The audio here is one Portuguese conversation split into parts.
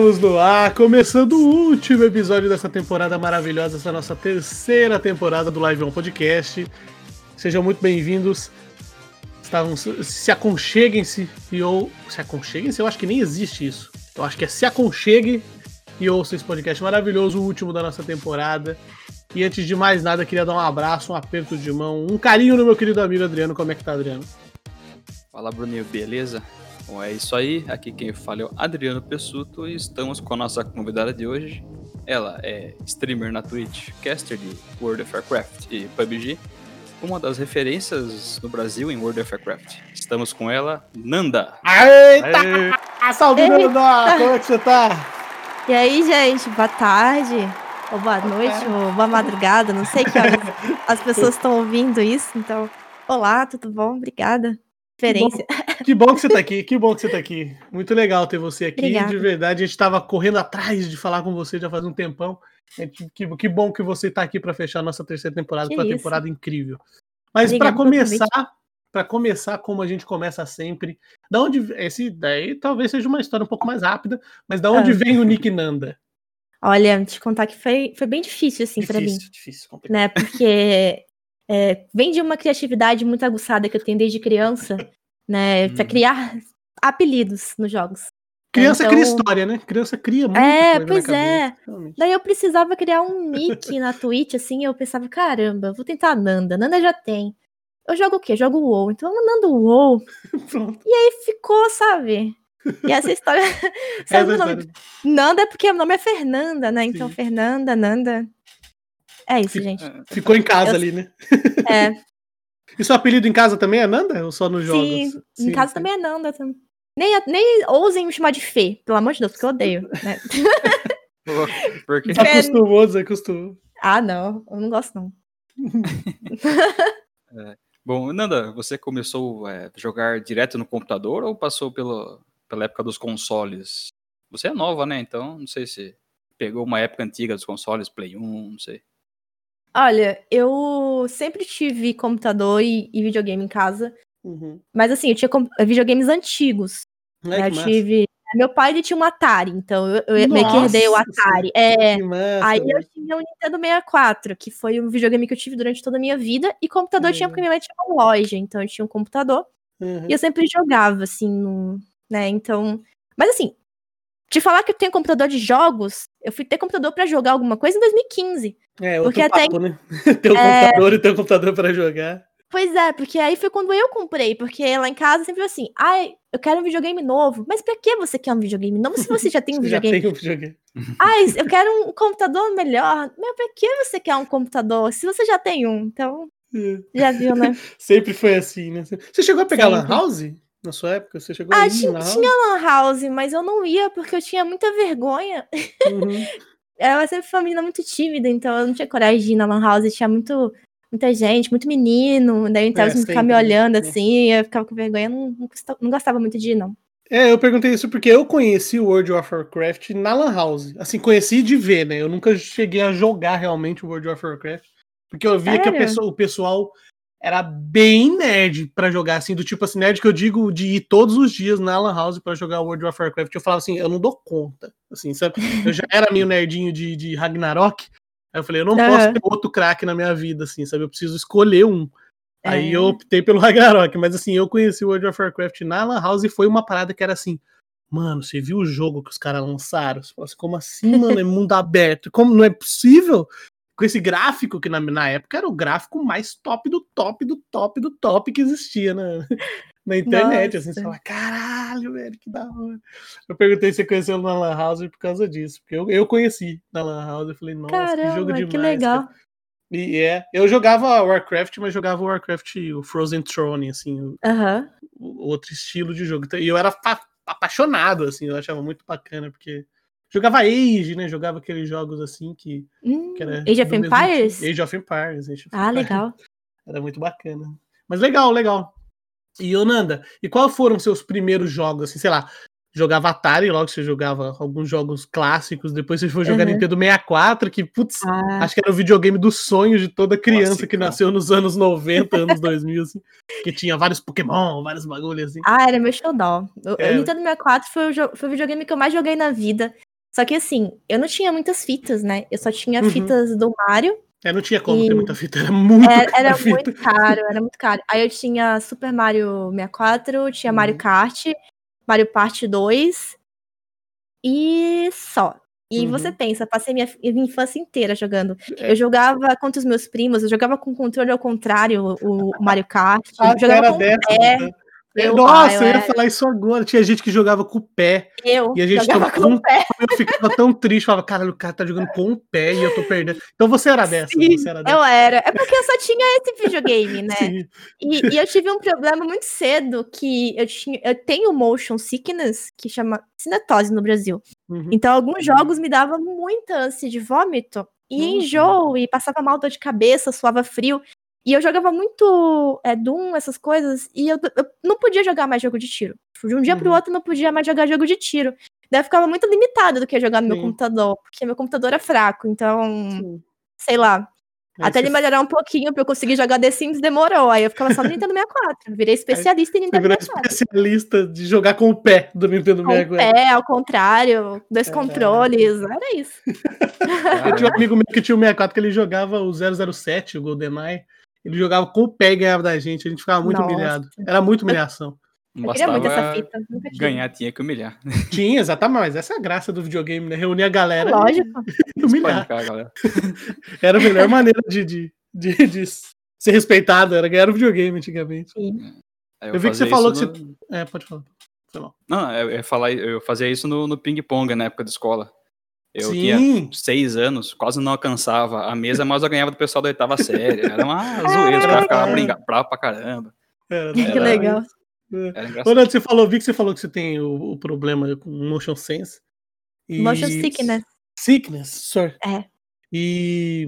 Estamos no ar, começando o último episódio dessa temporada maravilhosa, essa nossa terceira temporada do Live On Podcast. Sejam muito bem-vindos. Se aconcheguem-se e ou. Se aconcheguem-se? Eu acho que nem existe isso. Eu acho que é se aconchegue e ouça esse podcast maravilhoso, o último da nossa temporada. E antes de mais nada, queria dar um abraço, um aperto de mão, um carinho no meu querido amigo Adriano. Como é que tá, Adriano? Fala, Bruninho, beleza? Bom, é isso aí. Aqui quem fala é o Adriano Pessuto e estamos com a nossa convidada de hoje. Ela é streamer na Twitch, caster de World of Warcraft e PUBG, uma das referências no Brasil em World of Warcraft. Estamos com ela, Nanda. Eita! Aê. Salve, Nanda! Como é que você tá? E aí, gente, boa tarde, ou boa noite, ou boa madrugada, não sei que horas as pessoas estão ouvindo isso, então, olá, tudo bom? Obrigada. Diferença. Que, que bom que você tá aqui, que bom que você tá aqui. Muito legal ter você aqui, Obrigada. de verdade, a gente tava correndo atrás de falar com você já faz um tempão. Que, que bom que você tá aqui para fechar a nossa terceira temporada, uma temporada incrível. Mas para começar, para começar como a gente começa sempre, da onde esse daí talvez seja uma história um pouco mais rápida, mas da onde ah. vem o Nick Nanda? Olha, te contar que foi, foi bem difícil assim para mim. Difícil, complicado. Né? Porque é, vem de uma criatividade muito aguçada que eu tenho desde criança, né? Hum. Para criar apelidos nos jogos. Criança então... cria história, né? Criança cria muito. É, pois é. Daí eu precisava criar um nick na Twitch, assim, eu pensava, caramba, vou tentar Nanda. Nanda já tem. Eu jogo o quê? Jogo o WoW. Então eu Nanda o WoW. e aí ficou, sabe? E essa história. sabe essa nome? Nanda é porque o nome é Fernanda, né? Então, Sim. Fernanda, Nanda. É isso, gente. Ficou em casa eu... ali, né? É. E seu apelido em casa também é Nanda? Ou só nos jogos? Sim, Sim em casa sim. também é Nanda. Nem, nem ousem me chamar de Fê, pelo amor de Deus, porque eu odeio. Né? porque... Desacostumou, desacostumou. Ah, não, eu não gosto, não. é. Bom, Nanda, você começou a é, jogar direto no computador ou passou pela, pela época dos consoles? Você é nova, né? Então, não sei se pegou uma época antiga dos consoles, Play 1, não sei. Olha, eu sempre tive computador e, e videogame em casa. Uhum. Mas assim, eu tinha videogames antigos. É, eu tive. Meu pai ele tinha um Atari, então eu, eu meio que herdei o Atari. É, aí eu tinha o Nintendo 64, que foi um videogame que eu tive durante toda a minha vida, e computador uhum. tinha porque minha mãe tinha uma loja, então eu tinha um computador. Uhum. E eu sempre jogava, assim, no, né? Então. Mas assim, te falar que eu tenho computador de jogos, eu fui ter computador para jogar alguma coisa em 2015. É, outro porque papo, até... né? ter um é... computador e ter um computador para jogar. Pois é, porque aí foi quando eu comprei, porque lá em casa sempre assim, ai, eu quero um videogame novo. Mas pra que você quer um videogame novo se você já tem um videogame? já tem um videogame. Ai, eu quero um computador melhor. Mas pra que você quer um computador se você já tem um? Então, é. já viu, né? sempre foi assim, né? Você chegou a pegar sempre. Lan House? Na sua época, você chegou ah, a tinha, tinha Lan House, mas eu não ia porque eu tinha muita vergonha. Uhum. Ela sempre foi uma menina muito tímida, então eu não tinha coragem de ir na Lan House, tinha muito muita gente, muito menino, daí então é, assim, me olhando assim, eu ficava com vergonha, não, não, não, gostava muito de ir, não. É, eu perguntei isso porque eu conheci o World of Warcraft na Lan House. Assim, conheci de ver, né? Eu nunca cheguei a jogar realmente o World of Warcraft. Porque eu via Sério? que pessoa, o pessoal era bem nerd para jogar, assim, do tipo assim, nerd que eu digo de ir todos os dias na Lan House para jogar World of Warcraft. Eu falava assim, eu não dou conta. Assim, sabe? Eu já era meio nerdinho de, de Ragnarok. Aí eu falei, eu não uhum. posso ter outro craque na minha vida, assim, sabe? Eu preciso escolher um. É. Aí eu optei pelo Ragnarok, mas assim, eu conheci World of Warcraft na Lan House e foi uma parada que era assim, mano, você viu o jogo que os caras lançaram? Você falou assim, como assim, mano? É mundo aberto. Como não é possível? Com esse gráfico, que na, na época era o gráfico mais top do top do top do top que existia, né? na internet, Nossa. assim, você fala, caralho, velho, que da hora. Eu perguntei se você conheceu na Lan House por causa disso, porque eu, eu conheci na Lan House, eu falei, nossa, Caramba, que jogo demais. que legal. Cara. E é, eu jogava Warcraft, mas jogava Warcraft, o Frozen Throne, assim, o, o outro estilo de jogo. E eu era apaixonado, assim, eu achava muito bacana, porque jogava Age, né? Jogava aqueles jogos assim que, hum, que era Age of Empires? Age of Empires. Age of ah, Empires. legal. Era muito bacana. Mas legal, legal. E Onanda, e quais foram seus primeiros jogos, assim, sei lá, jogava Atari, logo você jogava alguns jogos clássicos, depois você foi jogar uhum. Nintendo 64, que, putz, ah. acho que era o videogame dos sonhos de toda criança Nossa, que cara. nasceu nos anos 90, anos 2000, assim, que tinha vários Pokémon, vários bagulhos assim. Ah, era meu xodó. O, é. Nintendo 64 foi o, foi o videogame que eu mais joguei na vida. Só que assim, eu não tinha muitas fitas, né? Eu só tinha uhum. fitas do Mario. É, não tinha como e... ter muita fita, era muito Era, era muito caro, era muito caro. Aí eu tinha Super Mario 64, tinha uhum. Mario Kart, Mario Party 2 e só. E uhum. você pensa, passei minha, minha infância inteira jogando. É. Eu jogava contra os meus primos, eu jogava com controle ao contrário, o, o Mario Kart. Ah, jogava com dessa, pé. Né? Eu, Nossa, eu, eu ia era... falar isso agora. Tinha gente que jogava com o pé. Eu e a gente jogava com o pé. Eu ficava tão triste, falava, cara, o cara tá jogando com o pé e eu tô perdendo. Então você era dessa, Sim, você era dessa. Eu era. É porque eu só tinha esse videogame, né? E, e, eu tive um problema muito cedo que eu tinha, eu tenho motion sickness, que chama cinetose no Brasil. Uhum. Então alguns jogos me davam muita ânsia de vômito e uhum. enjoo e passava mal dor de cabeça, suava frio. E eu jogava muito é, Doom, essas coisas, e eu, eu não podia jogar mais jogo de tiro. De um dia uhum. pro outro, não podia mais jogar jogo de tiro. Daí eu ficava muito limitada do que jogar no Sim. meu computador, porque meu computador é fraco, então, Sim. sei lá. Até ele melhorar um pouquinho pra eu conseguir jogar The Sims demorou. Aí eu ficava só no Nintendo 64. Virei especialista em Nintendo 64. especialista de jogar com o pé do Nintendo 64. Com o pé, ao contrário, dois é, controles. Era isso. eu tinha um amigo meu que tinha o 64 que ele jogava o 007, o GoldenEye. Ele jogava com o pé e ganhava da gente. A gente ficava muito Nossa. humilhado. Era muito humilhação. Não bastava muito essa fita. ganhar, tinha que humilhar. Tinha, exatamente. Mas essa é a graça do videogame, né? Reunir a galera. Lógico. E humilhar. Era a melhor maneira de, de, de, de, ser respeitado, era ganhar o videogame antigamente. Sim. Eu, eu vi que você falou que no... você. É, pode falar. Não, eu, eu, falar, eu fazia isso no, no ping-pong na época da escola. Eu Sim. tinha seis anos, quase não alcançava a mesa, mas eu ganhava do pessoal da oitava série. Era uma zoeira, os caras ficavam brincando bravo pra caramba. Era, que era, legal. É. Quando você falou, vi que você falou que você tem o, o problema com motion sense. E... Motion sickness. Sickness, sorry. É. E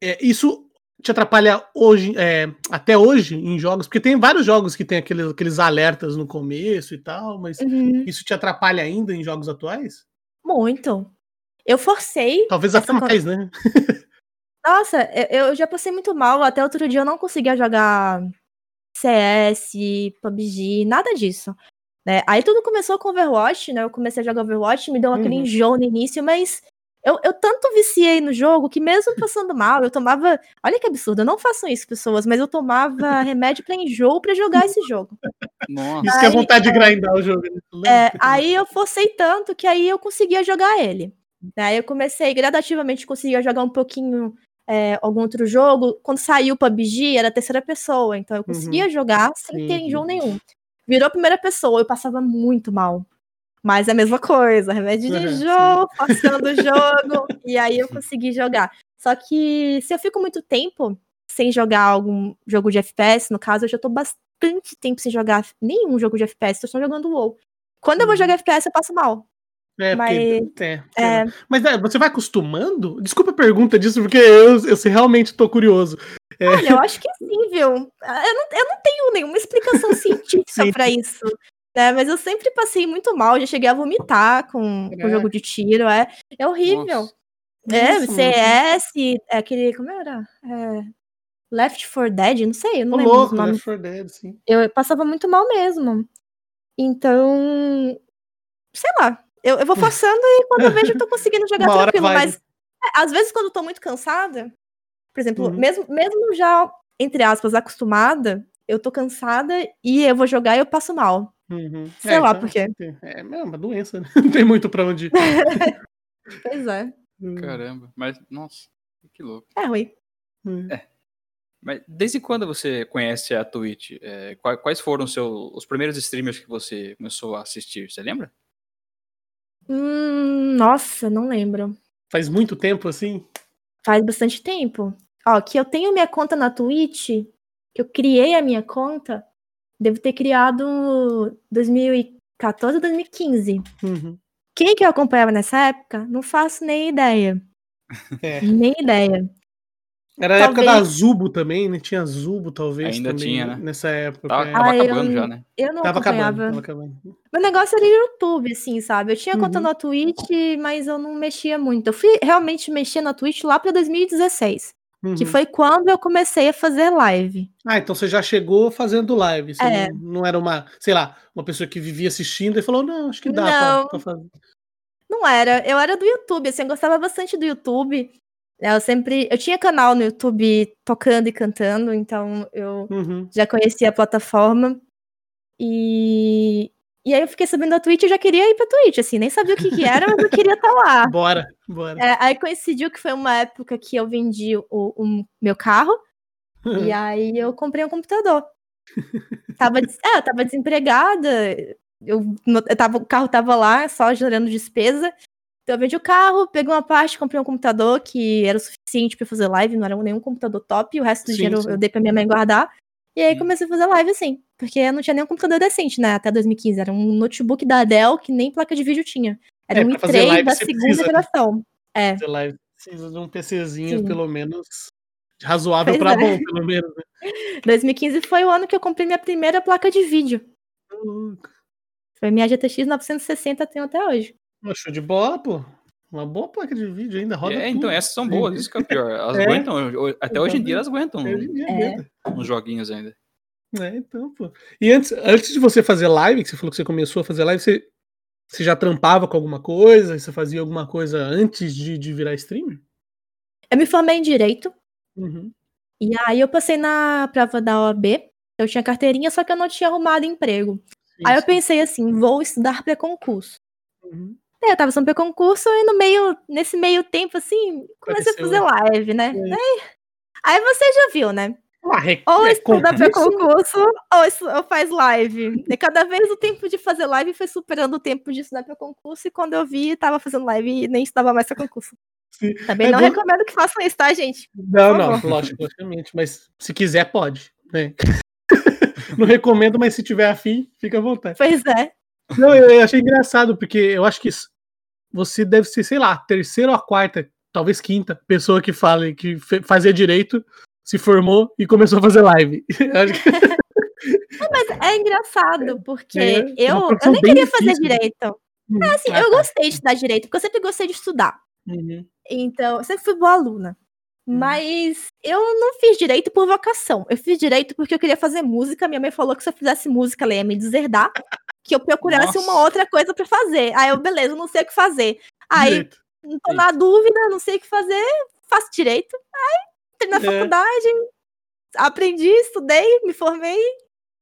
é, isso te atrapalha hoje, é, até hoje em jogos, porque tem vários jogos que tem aqueles, aqueles alertas no começo e tal, mas uhum. isso te atrapalha ainda em jogos atuais? Muito. Eu forcei. Talvez até mais, né? Nossa, eu já passei muito mal. Até outro dia eu não conseguia jogar CS, PUBG, nada disso. Né? Aí tudo começou com Overwatch, né? Eu comecei a jogar Overwatch, me deu uhum. aquele enjoo no início, mas eu, eu tanto viciei no jogo que mesmo passando mal, eu tomava. Olha que absurdo, eu não faço isso, pessoas, mas eu tomava remédio para enjoo para jogar esse jogo. Nossa. Isso que é vontade de grindar o jogo. Né? É, aí eu forcei tanto que aí eu conseguia jogar ele. Daí eu comecei gradativamente conseguia jogar um pouquinho é, algum outro jogo. Quando saiu o PUBG, era terceira pessoa, então eu conseguia uhum. jogar sem ter enjoo nenhum. Virou primeira pessoa, eu passava muito mal. Mas é a mesma coisa, remédio de enjoo, passando o jogo, e aí eu consegui jogar. Só que se eu fico muito tempo sem jogar algum jogo de FPS, no caso, eu já tô bastante tempo sem jogar nenhum jogo de FPS, tô só jogando WoW. Quando eu vou jogar FPS, eu passo mal. É, mas, porque, é, é... Mas é, você vai acostumando? Desculpa a pergunta disso, porque eu, eu realmente tô curioso. É... Olha, eu acho que sim, viu? Eu não, eu não tenho nenhuma explicação científica para isso. Né? Mas eu sempre passei muito mal, já cheguei a vomitar com, o jogo de tiro. É, é horrível. Nossa. É, Nossa, CS, é aquele. Como era? É, Left 4 Dead, não sei, eu não lembro. Louco, Left 4 Dead, sim. Eu passava muito mal mesmo. Então, sei lá, eu, eu vou forçando e quando eu vejo eu tô conseguindo jogar Uma tranquilo, mas é, às vezes quando eu tô muito cansada, por exemplo, uhum. mesmo, mesmo já, entre aspas, acostumada, eu tô cansada e eu vou jogar e eu passo mal. Uhum. Sei é, lá então, por quê. É, é uma doença, né? Não tem muito pra onde ir. pois é. Hum. Caramba, mas, nossa, que louco. É ruim. Hum. É. Mas desde quando você conhece a Twitch? É, quais foram os, seus, os primeiros streamers que você começou a assistir? Você lembra? Hum, nossa, não lembro. Faz muito tempo assim? Faz bastante tempo. Ó, que eu tenho minha conta na Twitch, que eu criei a minha conta, devo ter criado 2014 ou 2015. Uhum. Quem que eu acompanhava nessa época? Não faço nem ideia. É. Nem ideia. Era a época da Zubo também, né? Tinha Zubo, talvez. Ainda também, tinha, né? Nessa época. Tava, tava ah, acabando eu, já, né? Eu não tava. Acabando, tava acabando. Meu negócio era YouTube, assim, sabe? Eu tinha uhum. conta no Twitch, mas eu não mexia muito. Eu fui realmente mexer na Twitch lá pra 2016. Uhum. Que foi quando eu comecei a fazer live. Ah, então você já chegou fazendo live. Você é. não, não, era uma, sei lá, uma pessoa que vivia assistindo e falou, não, acho que dá não. Pra, pra fazer. Não era, eu era do YouTube, assim, eu gostava bastante do YouTube. Eu sempre. Eu tinha canal no YouTube tocando e cantando, então eu uhum. já conhecia a plataforma. E. E aí eu fiquei sabendo da Twitch, eu já queria ir pra Twitch, assim, nem sabia o que, que era, mas eu queria estar tá lá. Bora, bora. É, aí coincidiu que foi uma época que eu vendi o, o meu carro, e aí eu comprei um computador. tava, é, eu tava desempregada, eu, eu tava, o carro tava lá, só gerando despesa, então eu vendi o carro, peguei uma parte, comprei um computador que era o suficiente para fazer live, não era nenhum computador top, e o resto do sim, dinheiro sim. eu dei pra minha mãe guardar. E aí comecei a fazer live assim, porque eu não tinha nenhum computador decente, né, até 2015. Era um notebook da Dell que nem placa de vídeo tinha. Era é, um i3 da segunda precisa, geração. É. Fazer live precisa de um PCzinho, sim. pelo menos, razoável para é. bom, pelo menos. Né? 2015 foi o ano que eu comprei minha primeira placa de vídeo. Foi minha GTX 960, tenho até hoje. Show de bola, pô. Uma boa placa de vídeo ainda roda. É, tudo. então essas são boas, isso que é o pior. Elas é, aguentam, até hoje em dia elas aguentam é. uns joguinhos ainda. É, então, pô. E antes, antes de você fazer live, que você falou que você começou a fazer live, você, você já trampava com alguma coisa? Você fazia alguma coisa antes de, de virar streamer? Eu me formei em Direito. Uhum. E aí eu passei na prova da OAB. Eu tinha carteirinha, só que eu não tinha arrumado emprego. Sim, aí eu pensei assim, vou estudar para concurso. Uhum. É, eu tava só pra concurso e no meio, nesse meio tempo, assim, comecei a fazer live, né? Aí, aí você já viu, né? ou é estuda para concurso, ou, ou faz live. E cada vez o tempo de fazer live foi superando o tempo de estudar para concurso, e quando eu vi, tava fazendo live e nem estudava mais para concurso. Sim. Também é não bom... recomendo que façam isso, tá, gente? Não, não, lógico, logicamente, mas se quiser, pode. Né? não recomendo, mas se tiver afim, fica à vontade. Pois é. Não, eu achei engraçado, porque eu acho que você deve ser, sei lá, terceira ou a quarta, talvez quinta pessoa que fala que fazia direito, se formou e começou a fazer live. mas é engraçado, porque é, eu, eu nem queria difícil. fazer direito. Hum, é assim, ah, eu tá. gostei de estudar direito, porque eu sempre gostei de estudar. Uhum. Então, eu sempre fui boa aluna. Uhum. Mas eu não fiz direito por vocação. Eu fiz direito porque eu queria fazer música. Minha mãe falou que se eu fizesse música, ela ia me deserdar que eu procurasse Nossa. uma outra coisa para fazer. Aí eu, beleza, não sei o que fazer. Aí, direito. não tô na dúvida, não sei o que fazer, faço direito. Aí, entrei na é. faculdade, aprendi, estudei, me formei,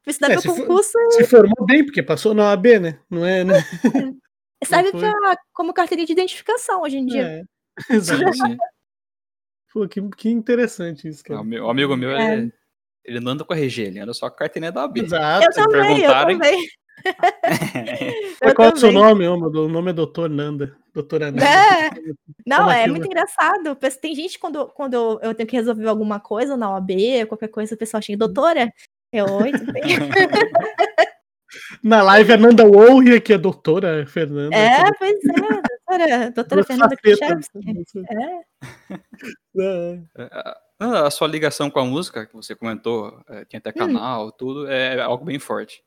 fui estudar é, concurso. For, se formou bem, porque passou na OAB, né? Não é, né? Serve pra, como carteirinha de identificação hoje em dia. É, exatamente. Pô, que, que interessante isso, cara. O, meu, o amigo meu, é. ele, ele não anda com a RG, ele anda só com a carteirinha da OAB. Exato. Eu também, eu também. Qual é o seu nome? O nome é Doutor Nanda. Doutora Nanda. É. Não, é muito engraçado. Tem gente, quando, quando eu tenho que resolver alguma coisa na OAB, qualquer coisa, o pessoal chega, doutora? Eu, oi, tudo bem? Na live é Nanda Wou e aqui é doutora Fernanda. É, pois é, doutora, doutora Fernanda Kuchevski. É. é. é a sua ligação com a música, que você comentou, é, tinha até hum. canal, hum. tudo, é algo bem forte.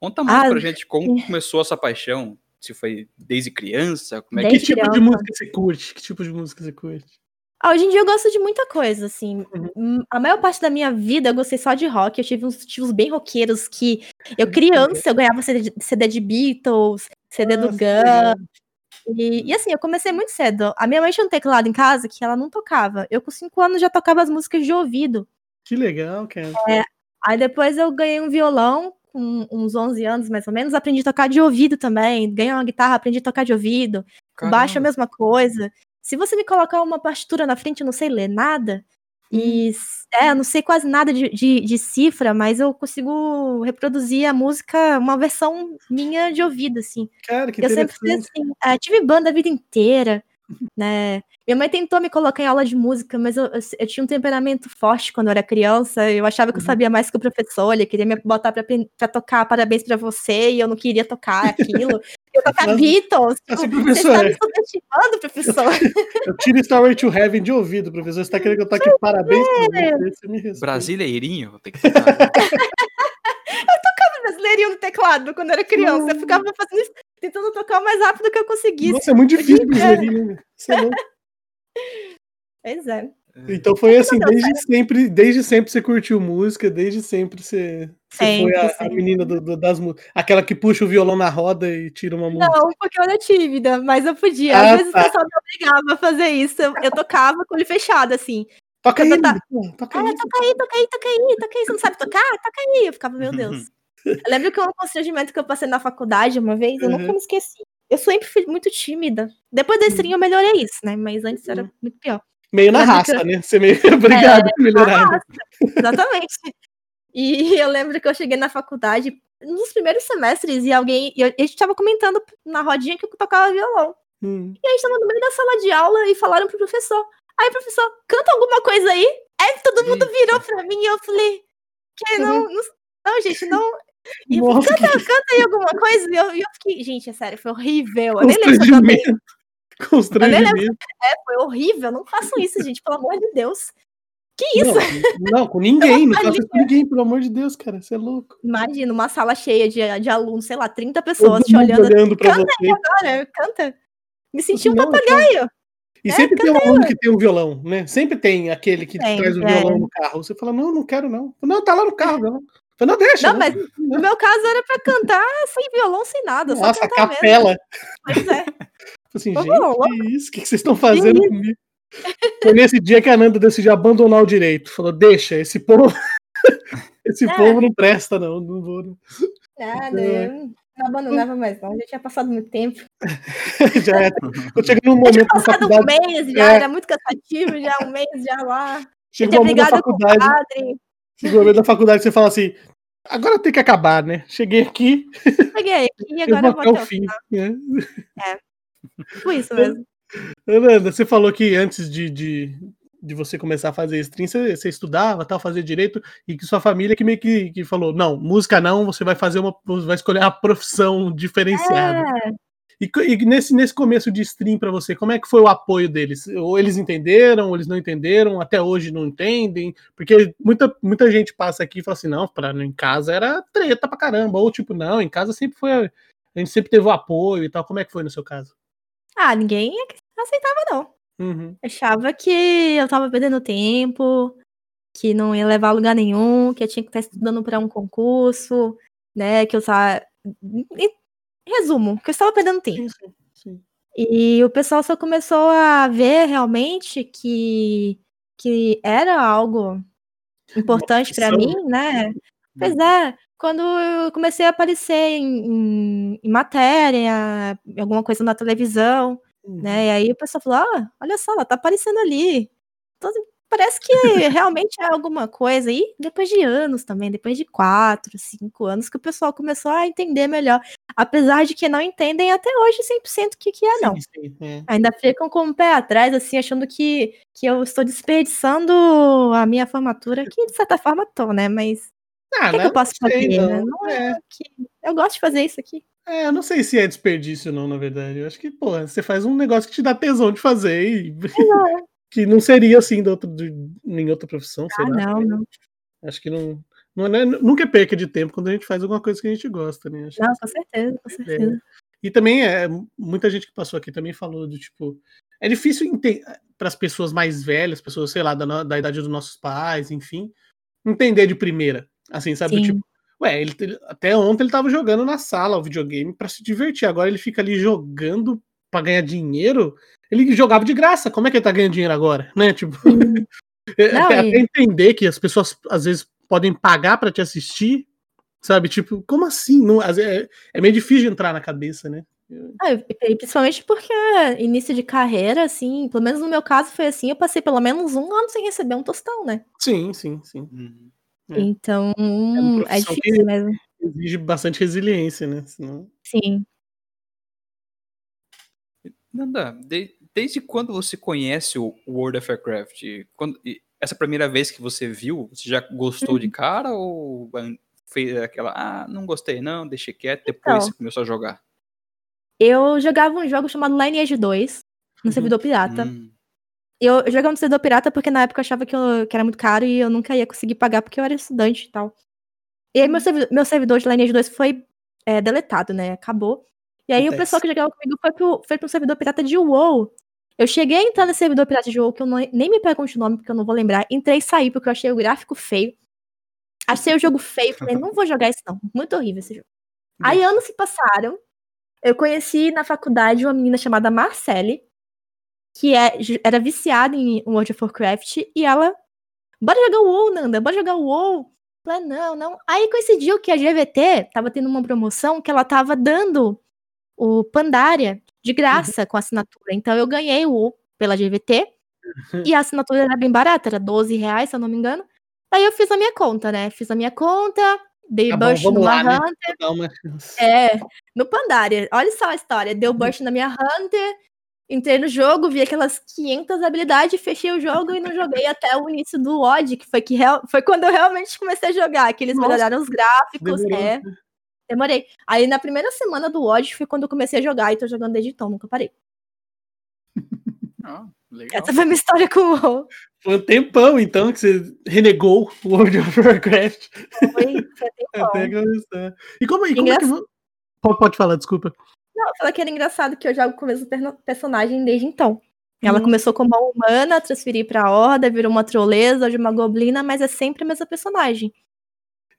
Conta mais ah, pra gente como começou essa paixão. Se foi desde criança, como é desde que... Que tipo de música você curte? Que tipo de música você curte? Ah, hoje em dia eu gosto de muita coisa, assim. Uhum. A maior parte da minha vida eu gostei só de rock. Eu tive uns tios bem roqueiros que eu, uhum. criança, eu ganhava CD, CD de Beatles, CD Nossa, do Gun. E, e, assim, eu comecei muito cedo. A minha mãe tinha um teclado em casa que ela não tocava. Eu, com cinco anos, já tocava as músicas de ouvido. Que legal, cara. É, aí depois eu ganhei um violão com uns 11 anos, mais ou menos, aprendi a tocar de ouvido também. Ganhei uma guitarra, aprendi a tocar de ouvido. Caramba. Baixo a mesma coisa. Se você me colocar uma partitura na frente, eu não sei ler nada. Hum. E é, eu não sei quase nada de, de, de, cifra, mas eu consigo reproduzir a música, uma versão minha de ouvido, assim. Cara, que eu sempre fui assim. É, tive banda a vida inteira né? Minha mãe tentou me colocar em aula de música, mas eu, eu, eu tinha um temperamento forte quando eu era criança. Eu achava que eu uhum. sabia mais que o professor, ele queria me botar pra, pra tocar parabéns para você, e eu não queria tocar aquilo. tocar Beatles. Assim, tipo, você está me subestimando, professor. eu tiro Story to Heaven de ouvido, professor. Você está querendo que eu toque parabéns você? Brasileirinho? Tem que tocar. eu tocava brasileirinho no teclado quando era criança. Eu ficava fazendo isso, tentando tocar o mais rápido que eu conseguisse. Nossa, é muito difícil brasileirinho, né? Pois é. Então foi assim, desde sempre, desde sempre você curtiu música, desde sempre você, você sempre, foi a, a menina do, do, das músicas. Aquela que puxa o violão na roda e tira uma música. Não, porque eu era tímida, mas eu podia. Ah, Às vezes tá. o pessoal me obrigava a fazer isso. Eu, eu tocava com ele fechado, assim. Toca aí, tá... toca aí. Ah, toca aí, toca aí, toca aí, toca aí. Você não sabe tocar? Toca aí. Eu ficava, meu Deus. Eu lembro que um constrangimento que eu passei na faculdade uma vez, eu uhum. nunca me esqueci. Eu sempre fui muito tímida. Depois da stream eu melhorei isso, né? Mas antes era uhum. muito pior. Meio na raça, que... né? Você meio obrigado é, melhorar. Exatamente. E eu lembro que eu cheguei na faculdade nos primeiros semestres e alguém. E a gente tava comentando na rodinha que eu tocava violão. Hum. E a gente tava no meio da sala de aula e falaram pro professor. Aí, professor, canta alguma coisa aí? Aí todo mundo virou pra mim e eu falei. Que não, não, não gente, não. E eu falei, canta, canta aí alguma coisa. E eu, eu fiquei, gente, é sério, foi horrível. Eu nem lembro se eu Constrangimento. É, foi horrível. Não façam isso, gente, pelo amor de Deus. Que isso? Não, não com ninguém, não faça isso com ninguém, pelo amor de Deus, cara, você é louco. Imagina, uma sala cheia de, de alunos, sei lá, 30 pessoas Todo te olhando. olhando pra canta você. agora, canta. Me senti um não, papagaio. E é, sempre tem um aluno que tem um violão, né? Sempre tem aquele que tem, traz o é. violão no carro. Você fala, não, não quero, não. Não, tá lá no carro, não. Não, deixa. Não, mas no meu caso era pra cantar sem violão, sem nada. Nossa, capela. Mesmo. Pois é. assim, gente, que isso? O que vocês estão fazendo comigo? Foi nesse dia que a Nanda decidiu abandonar o direito. Falou, deixa, esse povo. esse é. povo não presta, não. Não vou. Não. Nada, é. eu não abandonava mais, não. Já tinha passado muito tempo. já era. Eu cheguei num momento. Já tinha passado um mês, já é. era muito cansativo, já um mês já lá. Chegou o momento da faculdade. Chegou o momento da faculdade você fala assim: agora tem que acabar, né? Cheguei aqui. Cheguei aqui e agora eu vou até o fim. Né? É. Foi isso mesmo. Ananda, você falou que antes de, de, de você começar a fazer stream, você, você, estudava, tal, fazia direito, e que sua família que meio que, que falou, não, música não, você vai fazer uma. vai escolher uma profissão diferenciada. É. E, e, nesse, nesse começo de stream para você, como é que foi o apoio deles? Ou eles entenderam, ou eles não entenderam, até hoje não entendem? Porque muita, muita gente passa aqui e fala assim, não, pra, em casa era treta pra caramba, ou tipo, não, em casa sempre foi. A gente sempre teve o apoio e tal. Como é que foi no seu caso? Ah, ninguém aceitava, não. Uhum. Achava que eu tava perdendo tempo, que não ia levar a lugar nenhum, que eu tinha que estar estudando para um concurso, né? Que eu tava. Resumo, que eu estava perdendo tempo. Sim, sim. E o pessoal só começou a ver realmente que, que era algo importante para mim, né? Pois uhum. é, quando eu comecei a aparecer em, em, em matéria, em alguma coisa na televisão, uhum. né? E aí o pessoal falou: ah, olha só, ela tá aparecendo ali. Então, parece que realmente é alguma coisa. E depois de anos também, depois de quatro, cinco anos, que o pessoal começou a entender melhor. Apesar de que não entendem até hoje 100% o que, que é, não. Sim, sim, é. Ainda ficam com o pé atrás, assim, achando que, que eu estou desperdiçando a minha formatura, que de certa forma tô, né? Mas ah, o que, é que eu posso fazer? Sei, não. não é, é que eu gosto de fazer isso aqui. É, eu não sei se é desperdício não, na verdade. Eu acho que, pô, você faz um negócio que te dá tesão de fazer e que não seria assim de outro, de, em outra profissão, ah, Não, não. Acho que não, não é, nunca é perca de tempo quando a gente faz alguma coisa que a gente gosta, né? Acho não, com certeza, com certeza. É. E também é muita gente que passou aqui também falou do tipo, é difícil para as pessoas mais velhas, pessoas, sei lá, da, da idade dos nossos pais, enfim, entender de primeira. Assim, sabe? Tipo, ué, ele, até ontem ele tava jogando na sala o videogame para se divertir. Agora ele fica ali jogando para ganhar dinheiro. Ele jogava de graça. Como é que ele tá ganhando dinheiro agora? Né? Tipo. É, Não, até, e... entender que as pessoas às vezes podem pagar para te assistir, sabe? Tipo, como assim? Não, é, é meio difícil de entrar na cabeça, né? Ah, principalmente porque início de carreira, assim, pelo menos no meu caso foi assim, eu passei pelo menos um ano sem receber um tostão, né? Sim, sim, sim. Uhum. É. Então, é, é difícil mesmo. Exige bastante resiliência, né? Senão... Sim. Nanda, de, desde quando você conhece o World of Warcraft? Quando, essa primeira vez que você viu, você já gostou de uhum. cara ou fez aquela, ah, não gostei não, deixei quieto, depois então, você começou a jogar? eu jogava um jogo chamado Lineage 2, no uhum. servidor pirata. Hum. Eu, eu jogava no servidor pirata porque na época eu achava que, eu, que era muito caro e eu nunca ia conseguir pagar porque eu era estudante e tal. E aí meu servidor, meu servidor de Lineage 2 foi é, deletado, né? Acabou. E aí Acontece. o pessoal que jogava comigo foi pro, foi pro servidor pirata de WoW. Eu cheguei a entrar no servidor pirata de WoW, que eu não, nem me pergunte o nome, porque eu não vou lembrar. Entrei e saí, porque eu achei o gráfico feio. Achei o jogo feio, falei, não vou jogar isso não. Muito horrível esse jogo. Aí anos se passaram, eu conheci na faculdade uma menina chamada Marcele, que é, era viciada em World of Warcraft, e ela, bora jogar o WoW, Nanda, bora jogar o WoW. Falei, não, não. Aí coincidiu que a GVT tava tendo uma promoção que ela tava dando o Pandaria de graça uhum. com assinatura. Então eu ganhei o pela GVT, uhum. e a assinatura era bem barata, era 12 reais, se eu não me engano. Aí eu fiz a minha conta, né? Fiz a minha conta, Dei tá burst bom, no lá, né? Hunter. É, no Pandaria. Olha só a história. Deu burst na minha Hunter, entrei no jogo, vi aquelas 500 habilidades, fechei o jogo e não joguei até o início do odd, que foi, que real... foi quando eu realmente comecei a jogar, que eles Nossa, melhoraram os gráficos. É. Demorei. Aí na primeira semana do odd foi quando eu comecei a jogar e tô jogando desde então, nunca parei. Ah, Essa foi a minha história com o WoW. Foi um tempão, então, que você renegou o World of Warcraft. Foi, foi começar. E como, e como é que... Pode, pode falar, desculpa. Não, eu falei que era engraçado que eu jogo com o mesmo personagem desde então. Ela hum. começou como uma humana, transferi pra Horda, virou uma troleza, hoje uma goblina, mas é sempre a mesma personagem.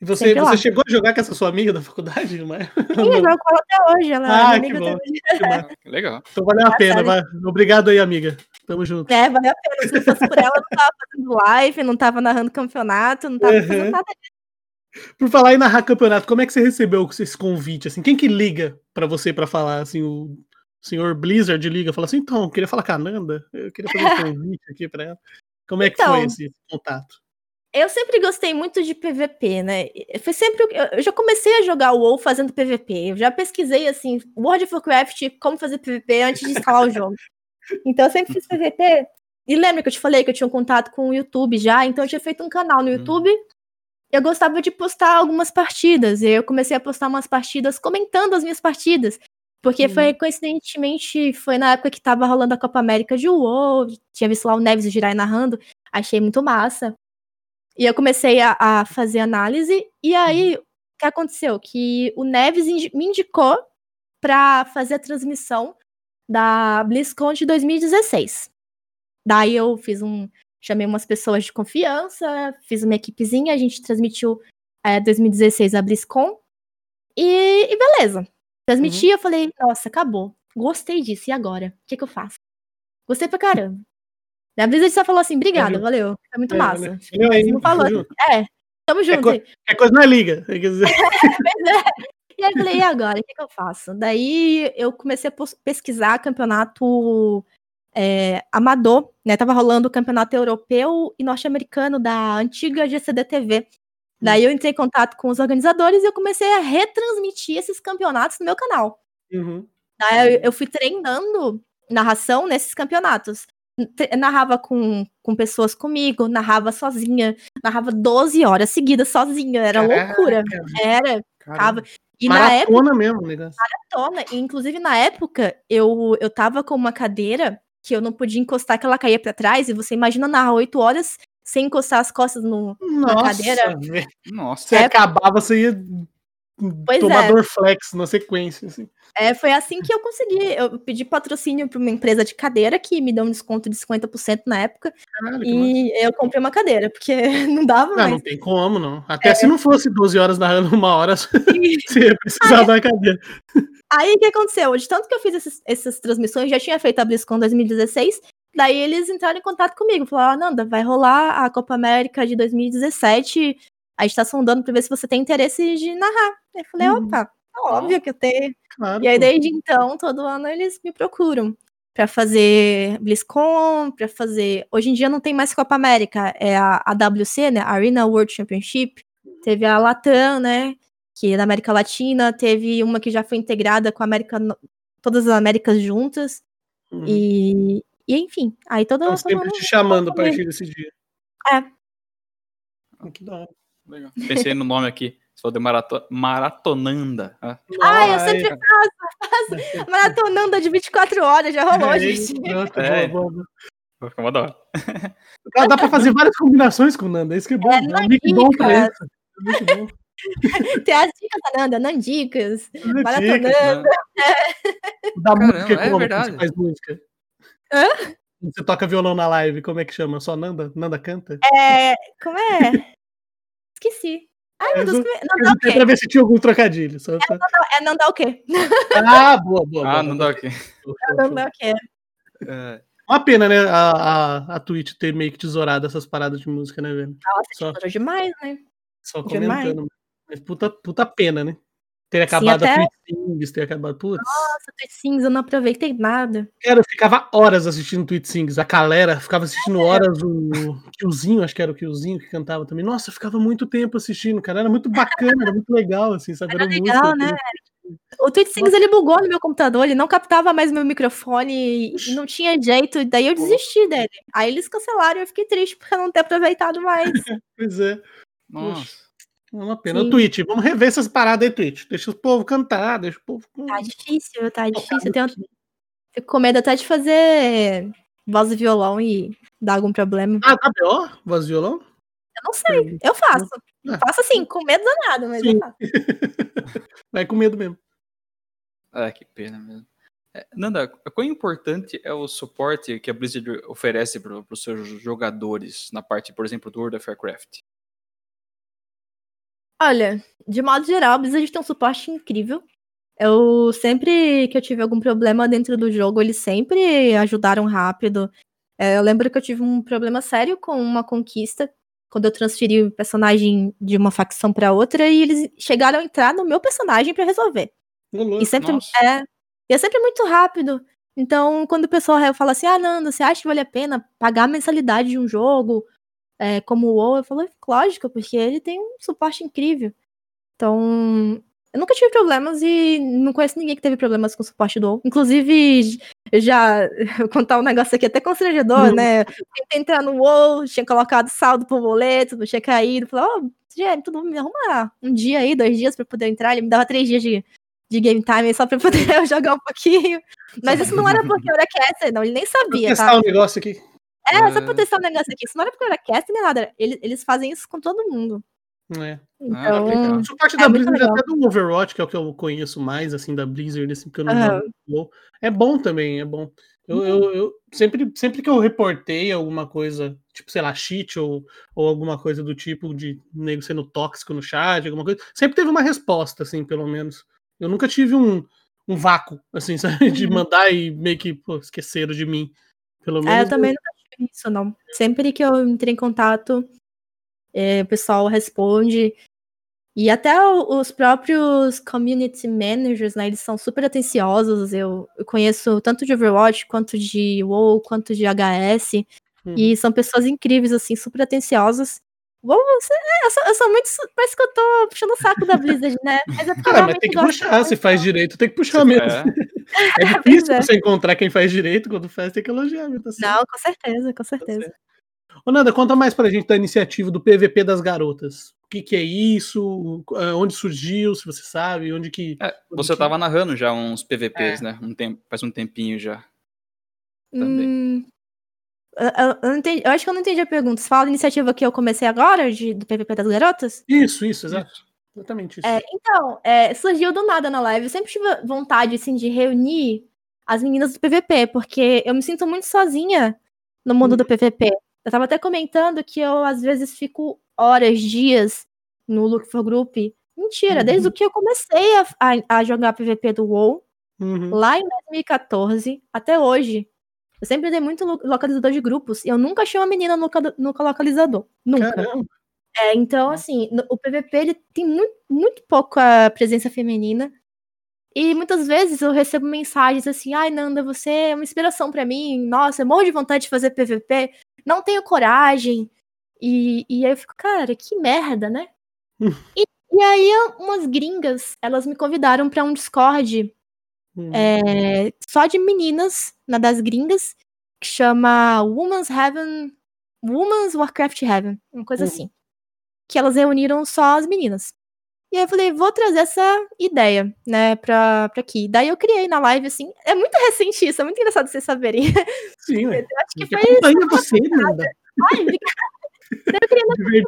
E você, você chegou a jogar com essa sua amiga da faculdade? Não é? Sim, eu jogo com ela até hoje. Ela é ah, é amiga que bom. Que Legal. Então valeu a pena. Vai. Obrigado aí, amiga. Tamo junto. É, valeu a pena. Se não fosse por ela, eu não tava fazendo live, não tava narrando campeonato, não tava uhum. fazendo nada disso. Por falar em narrar campeonato, como é que você recebeu esse convite? Assim, quem que liga para você para falar? Assim, o senhor Blizzard liga, fala assim, então, eu queria falar com a Nanda, eu queria fazer um convite aqui para ela. Como é que então, foi esse contato? Eu sempre gostei muito de PVP, né? Foi sempre. Eu já comecei a jogar o WoW fazendo PVP. Eu já pesquisei, assim, World of Warcraft, como fazer PVP antes de instalar o jogo. Então eu sempre fiz PVP. E lembra que eu te falei que eu tinha um contato com o YouTube já? Então eu tinha feito um canal no hum. YouTube. Eu gostava de postar algumas partidas. E eu comecei a postar umas partidas comentando as minhas partidas. Porque foi, uhum. coincidentemente, foi na época que tava rolando a Copa América de WoW. Tinha visto lá o Neves e o Jirai narrando. Achei muito massa. E eu comecei a, a fazer análise, e aí uhum. o que aconteceu? Que o Neves me indicou para fazer a transmissão da BlizzCon de 2016. Daí eu fiz um. Chamei umas pessoas de confiança, fiz uma equipezinha, a gente transmitiu é, 2016 a BlizzCon. E, e beleza. Transmiti, uhum. eu falei, nossa, acabou. Gostei disso, e agora? O que, que eu faço? Gostei pra caramba. A Blizzard só falou assim, obrigada, é, valeu. Foi muito é, massa. Né? Aí, não falou. É, tamo junto. É, co é coisa na liga. e aí eu falei, e agora? O que, que eu faço? Daí eu comecei a pesquisar campeonato é, amador, né? Tava rolando o campeonato europeu e norte-americano da antiga GCD TV. Daí eu entrei em contato com os organizadores e eu comecei a retransmitir esses campeonatos no meu canal. Uhum. Daí eu, eu fui treinando narração nesses campeonatos narrava com, com pessoas comigo, narrava sozinha, narrava 12 horas seguidas sozinha, era Caraca, loucura. Era, tava. E maratona na época, mesmo, negócio. Maratona. E, inclusive, na época, eu, eu tava com uma cadeira que eu não podia encostar, que ela caía para trás, e você imagina narrar 8 horas sem encostar as costas no, Nossa, na cadeira. Nossa, você é, acabava, você ia Pois tomar é. flex na sequência. Assim. É, foi assim que eu consegui. Eu pedi patrocínio para uma empresa de cadeira que me deu um desconto de 50% na época. Caralho, e eu comprei uma cadeira, porque não dava não, mais. Não tem como, não. Até é. se não fosse 12 horas narrando uma hora, você ia precisar da cadeira. Aí o que aconteceu? De tanto que eu fiz esses, essas transmissões, já tinha feito a BlizzCon 2016. Daí eles entraram em contato comigo, falaram: ah, Nanda, vai rolar a Copa América de 2017 a gente tá sondando pra ver se você tem interesse de narrar. Eu falei, uhum. opa, é óbvio que eu tenho. Claro. E aí, desde então, todo ano eles me procuram para fazer BlizzCon, para fazer. Hoje em dia não tem mais Copa América, é a AWC, né? Arena World Championship. Teve a Latam, né? Que é da América Latina. Teve uma que já foi integrada com a América, todas as Américas juntas. Uhum. E, e enfim, aí todo. Estão sempre te chamando a partir desse dia. É. Ah, que da hora. Legal. Pensei no nome aqui. Sou de marato... maratonanda. Ah, ah eu sempre faço, faço. Maratonanda de 24 horas, já rolou, é gente. é. Vai ficar uma dó. Dá pra fazer várias combinações com o Nanda, isso que é bom. É, é muito bom pra isso. É muito bom. Tem as dicas da Nanda, Nandicas, Maratonanda. Dá música é como verdade. você faz música? Hã? Você toca violão na live, como é que chama? Só Nanda? Nanda canta? É. Como é? Esqueci. Ai, meu Deus, não dá o quê? Pra ver se tinha algum trocadilho. Só, só. É, não, dá, o quê? Ah, boa, boa. Ah, não dá o quê? Não dá o quê? É. Uma pena, né, a, a, a Twitch ter meio que tesourado essas paradas de música, né, velho? Nossa, só, demais, né? Só comentando. Demais. Mas puta, puta pena, né? Ter acabado Sim, até... a Twitch ter acabado. Putz. Nossa, Twitch Sings, eu não aproveitei nada. Cara, eu ficava horas assistindo Twitch Sings. A galera ficava assistindo é. horas o Killzinho, acho que era o Killzinho que cantava também. Nossa, eu ficava muito tempo assistindo, cara. Era muito bacana, era muito legal, assim, sabe? Era, era legal, né? O Twitch Sings ele bugou no meu computador, ele não captava mais meu microfone e não tinha jeito, daí eu desisti dele. Aí eles cancelaram e eu fiquei triste por não ter aproveitado mais. pois é. Nossa. É uma pena. Sim. O Twitch, vamos rever essas paradas aí, Twitch. Deixa o povo cantar, deixa o povo. Tá difícil, tá difícil. Eu tenho... Fico com medo até de fazer voz e violão e dar algum problema. Ah, tá pior? Voz e violão? Eu não sei. Eu faço. Ah. Faço assim, com medo danado, mas Sim. eu faço. Vai com medo mesmo. Ah, que pena mesmo. É, Nanda, quão importante é o suporte que a Blizzard oferece para os seus jogadores na parte, por exemplo, do World of Warcraft? Olha, de modo geral, a Blizzard tem um suporte incrível. Eu sempre que eu tive algum problema dentro do jogo, eles sempre ajudaram rápido. É, eu lembro que eu tive um problema sério com uma conquista quando eu transferi o personagem de uma facção para outra e eles chegaram a entrar no meu personagem para resolver. e sempre é, e é sempre muito rápido. Então, quando o pessoal fala assim: "Ah, Nanda, você acha que vale a pena pagar a mensalidade de um jogo é, como o WoW, eu falo, lógico, porque ele tem um suporte incrível. Então, eu nunca tive problemas e não conheço ninguém que teve problemas com o suporte do WoW. Inclusive, já vou contar um negócio aqui até constrangedor, uhum. né? Tentei entrar no WoW, tinha colocado saldo pro boleto, não tinha caído. Falei, ó, oh, gente, tudo me arruma um dia aí, dois dias pra poder entrar. Ele me dava três dias de, de game time só pra poder jogar um pouquinho. Mas isso não era porque eu era caster, não. Ele nem sabia, vou testar tá? um negócio aqui. É, é, só pra testar um negócio aqui. Isso não era porque era cast nem nada. Eles, eles fazem isso com todo mundo. É. Então, ah, o suporte é da Blizzard até do Overwatch, que é o que eu conheço mais, assim, da Blizzard, assim, porque eu não uhum. É bom também, é bom. Eu, uhum. eu, eu, sempre, sempre que eu reportei alguma coisa, tipo, sei lá, cheat ou, ou alguma coisa do tipo de nego sendo tóxico no chat, alguma coisa, sempre teve uma resposta, assim, pelo menos. Eu nunca tive um, um vácuo, assim, sabe, de uhum. mandar e meio que pô, esqueceram de mim. Pelo menos. É, eu também nunca isso, não. Sempre que eu entrei em contato, é, o pessoal responde. E até os próprios community managers, né, eles são super atenciosos. Eu, eu conheço tanto de Overwatch, quanto de WoW, quanto de HS. Hum. E são pessoas incríveis, assim, super atenciosas. Você, é, eu, sou, eu sou muito. Parece que eu tô puxando o saco da Blizzard, né? Mas é Cara, mas tem que puxar, se faz direito, tem que puxar mesmo. É, é difícil é. você encontrar quem faz direito, quando faz, tem que elogiar. Tá Não, com certeza, com certeza. Tá Ô, Nanda, conta mais pra gente da iniciativa do PVP das garotas. O que, que é isso? É, onde surgiu, se você sabe? Onde que. É, você estava narrando já uns PVPs, é. né? Um tempo, faz um tempinho já. Também. Hum, eu, eu, entendi, eu, acho que eu não entendi a pergunta. Você fala da iniciativa que eu comecei agora, de, do PVP das garotas? Isso, isso, exato. Exatamente isso. É, então, é, surgiu do nada na live. Eu sempre tive vontade, assim, de reunir as meninas do PVP, porque eu me sinto muito sozinha no mundo do PVP. Uhum. Eu tava até comentando que eu, às vezes, fico horas, dias no Look for Group. Mentira, uhum. desde o que eu comecei a, a, a jogar PVP do WoW, uhum. lá em 2014, até hoje, eu sempre dei muito localizador de grupos e eu nunca achei uma menina no, no localizador. Nunca. É, então, assim, o PVP ele tem muito, muito pouca presença feminina. E muitas vezes eu recebo mensagens assim: ai, Nanda, você é uma inspiração para mim. Nossa, eu morro de vontade de fazer PVP. Não tenho coragem. E, e aí eu fico, cara, que merda, né? e, e aí umas gringas, elas me convidaram para um Discord Hum. É, só de meninas, na das gringas, que chama Woman's Heaven. Woman's Warcraft Heaven, uma coisa hum. assim. Que elas reuniram só as meninas. E aí eu falei, vou trazer essa ideia, né, pra, pra aqui. Daí eu criei na live, assim. É muito recente isso, é muito engraçado vocês saberem. Sim? Eu acho que foi. Acompanha você, Nanda. Ai, obrigada. Daí eu queria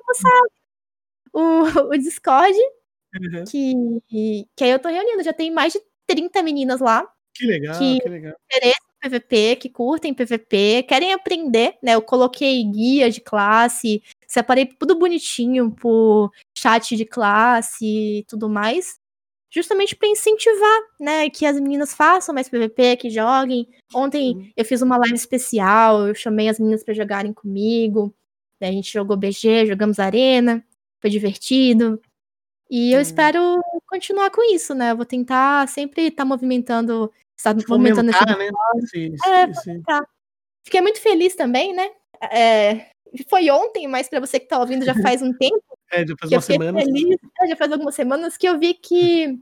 o, o Discord, uhum. que, que aí eu tô reunindo. Já tem mais de 30 meninas lá. Que legal, que, que legal. PVP, que curtem PVP, querem aprender, né? Eu coloquei guia de classe, separei tudo bonitinho por chat de classe e tudo mais, justamente para incentivar, né, que as meninas façam mais PVP, que joguem. Ontem eu fiz uma live especial, eu chamei as meninas para jogarem comigo. Né, a gente jogou BG, jogamos arena, foi divertido. E eu espero continuar com isso, né? Eu vou tentar sempre estar tá movimentando Está movimentando esse né? Sim, é, sim. Fiquei muito feliz também, né? É, foi ontem, mas para você que está ouvindo já faz um tempo. é, já faz uma semana. Feliz, é, já faz algumas semanas que eu vi que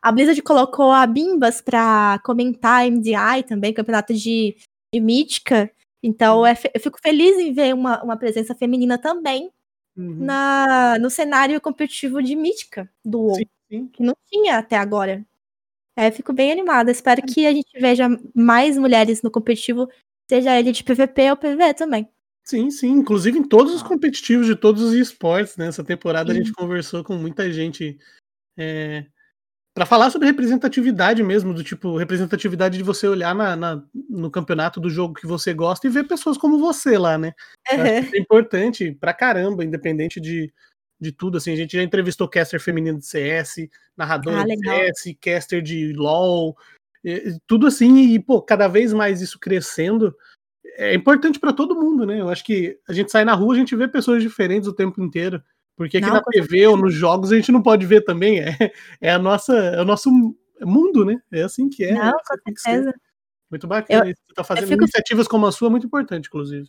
a Blizzard colocou a Bimbas para comentar MDI também, campeonato de, de mítica. Então é, eu fico feliz em ver uma, uma presença feminina também uhum. na, no cenário competitivo de mítica do WoW, sim, sim. que não tinha até agora. É, fico bem animada. Espero que a gente veja mais mulheres no competitivo, seja ele de PVP ou PVE também. Sim, sim. Inclusive em todos os competitivos de todos os esportes, né? Essa temporada sim. a gente conversou com muita gente é, para falar sobre representatividade mesmo, do tipo, representatividade de você olhar na, na, no campeonato do jogo que você gosta e ver pessoas como você lá, né? Uhum. é importante pra caramba, independente de, de tudo, assim, a gente já entrevistou caster feminino de CS, narrador ah, de CS, caster de LoL, tudo assim, e, pô, cada vez mais isso crescendo, é importante para todo mundo, né? Eu acho que a gente sai na rua, a gente vê pessoas diferentes o tempo inteiro, porque aqui não, na TV ou nos jogos a gente não pode ver também, é, é a nossa, é o nosso mundo, né? É assim que é. Não, é com certeza. Muito bacana. Eu, Você tá fazendo fico... iniciativas como a sua, muito importante, inclusive.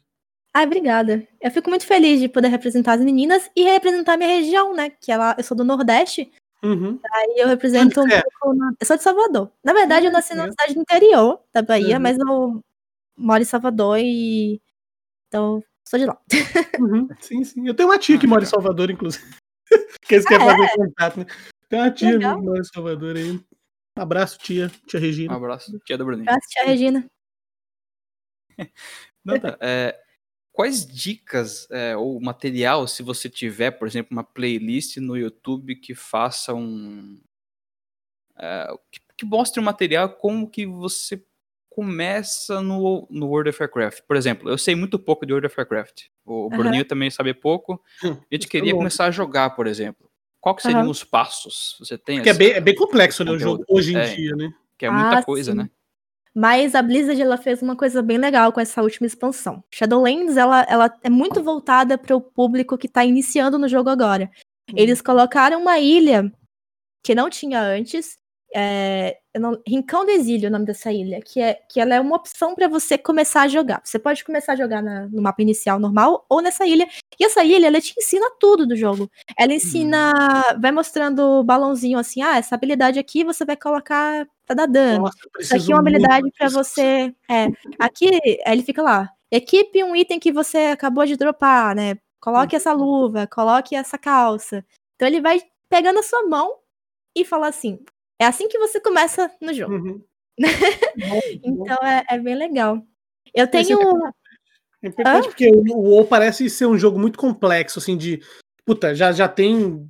Ah, obrigada. Eu fico muito feliz de poder representar as meninas e representar a minha região, né? Que ela, eu sou do Nordeste. Uhum. Aí eu represento um é? pouco. Na... Eu sou de Salvador. Na verdade, eu nasci numa cidade do interior da Bahia, uhum. mas eu moro em Salvador e. Então, sou de lá. Uhum. Sim, sim. Eu tenho uma tia que mora em Salvador, inclusive. que eles querem ah, fazer é? contato, né? Tem uma tia Legal. que mora em Salvador aí. Um abraço, tia. Tia Regina. Um abraço, tia do Bruninho. Um abraço, tia Regina. Nanda, é, quais dicas é, ou material, se você tiver, por exemplo, uma playlist no YouTube que faça um. É, que, que, mostre um material como que você começa no, no World of Warcraft. Por exemplo, eu sei muito pouco de World of Warcraft. O uhum. Bruninho também sabe pouco. Hum, a gente queria começar a jogar, por exemplo. Qual que seriam uhum. os passos? Você tem? Porque é bem, é bem complexo né, o jogo hoje em é, dia, né? Que é muita ah, coisa, sim. né? Mas a Blizzard ela fez uma coisa bem legal com essa última expansão. Shadowlands ela, ela é muito voltada para o público que está iniciando no jogo agora. Eles colocaram uma ilha que não tinha antes, é, não, Rincão do Exílio, o nome dessa ilha, que, é, que ela é uma opção para você começar a jogar. Você pode começar a jogar na, no mapa inicial normal ou nessa ilha. E essa ilha, ela te ensina tudo do jogo. Ela ensina, hum. vai mostrando o balãozinho assim, ah, essa habilidade aqui você vai colocar pra dar dano. Nossa, aqui é uma habilidade para você. É, aqui, ele fica lá. Equipe um item que você acabou de dropar, né? Coloque hum. essa luva, coloque essa calça. Então ele vai pegando a sua mão e fala assim: é assim que você começa no jogo. Uhum. então é, é, bem legal. Eu tenho. É importante porque o WoW parece ser um jogo muito complexo, assim, de. Puta, já, já tem,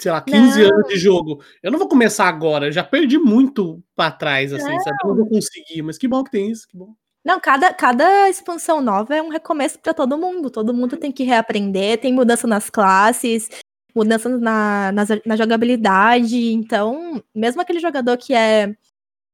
sei lá, 15 não. anos de jogo. Eu não vou começar agora, já perdi muito pra trás, assim, não. sabe? Eu não vou conseguir, mas que bom que tem isso, que bom. Não, cada, cada expansão nova é um recomeço para todo mundo. Todo mundo tem que reaprender, tem mudança nas classes, mudanças na, na, na, jogabilidade. Então, mesmo aquele jogador que é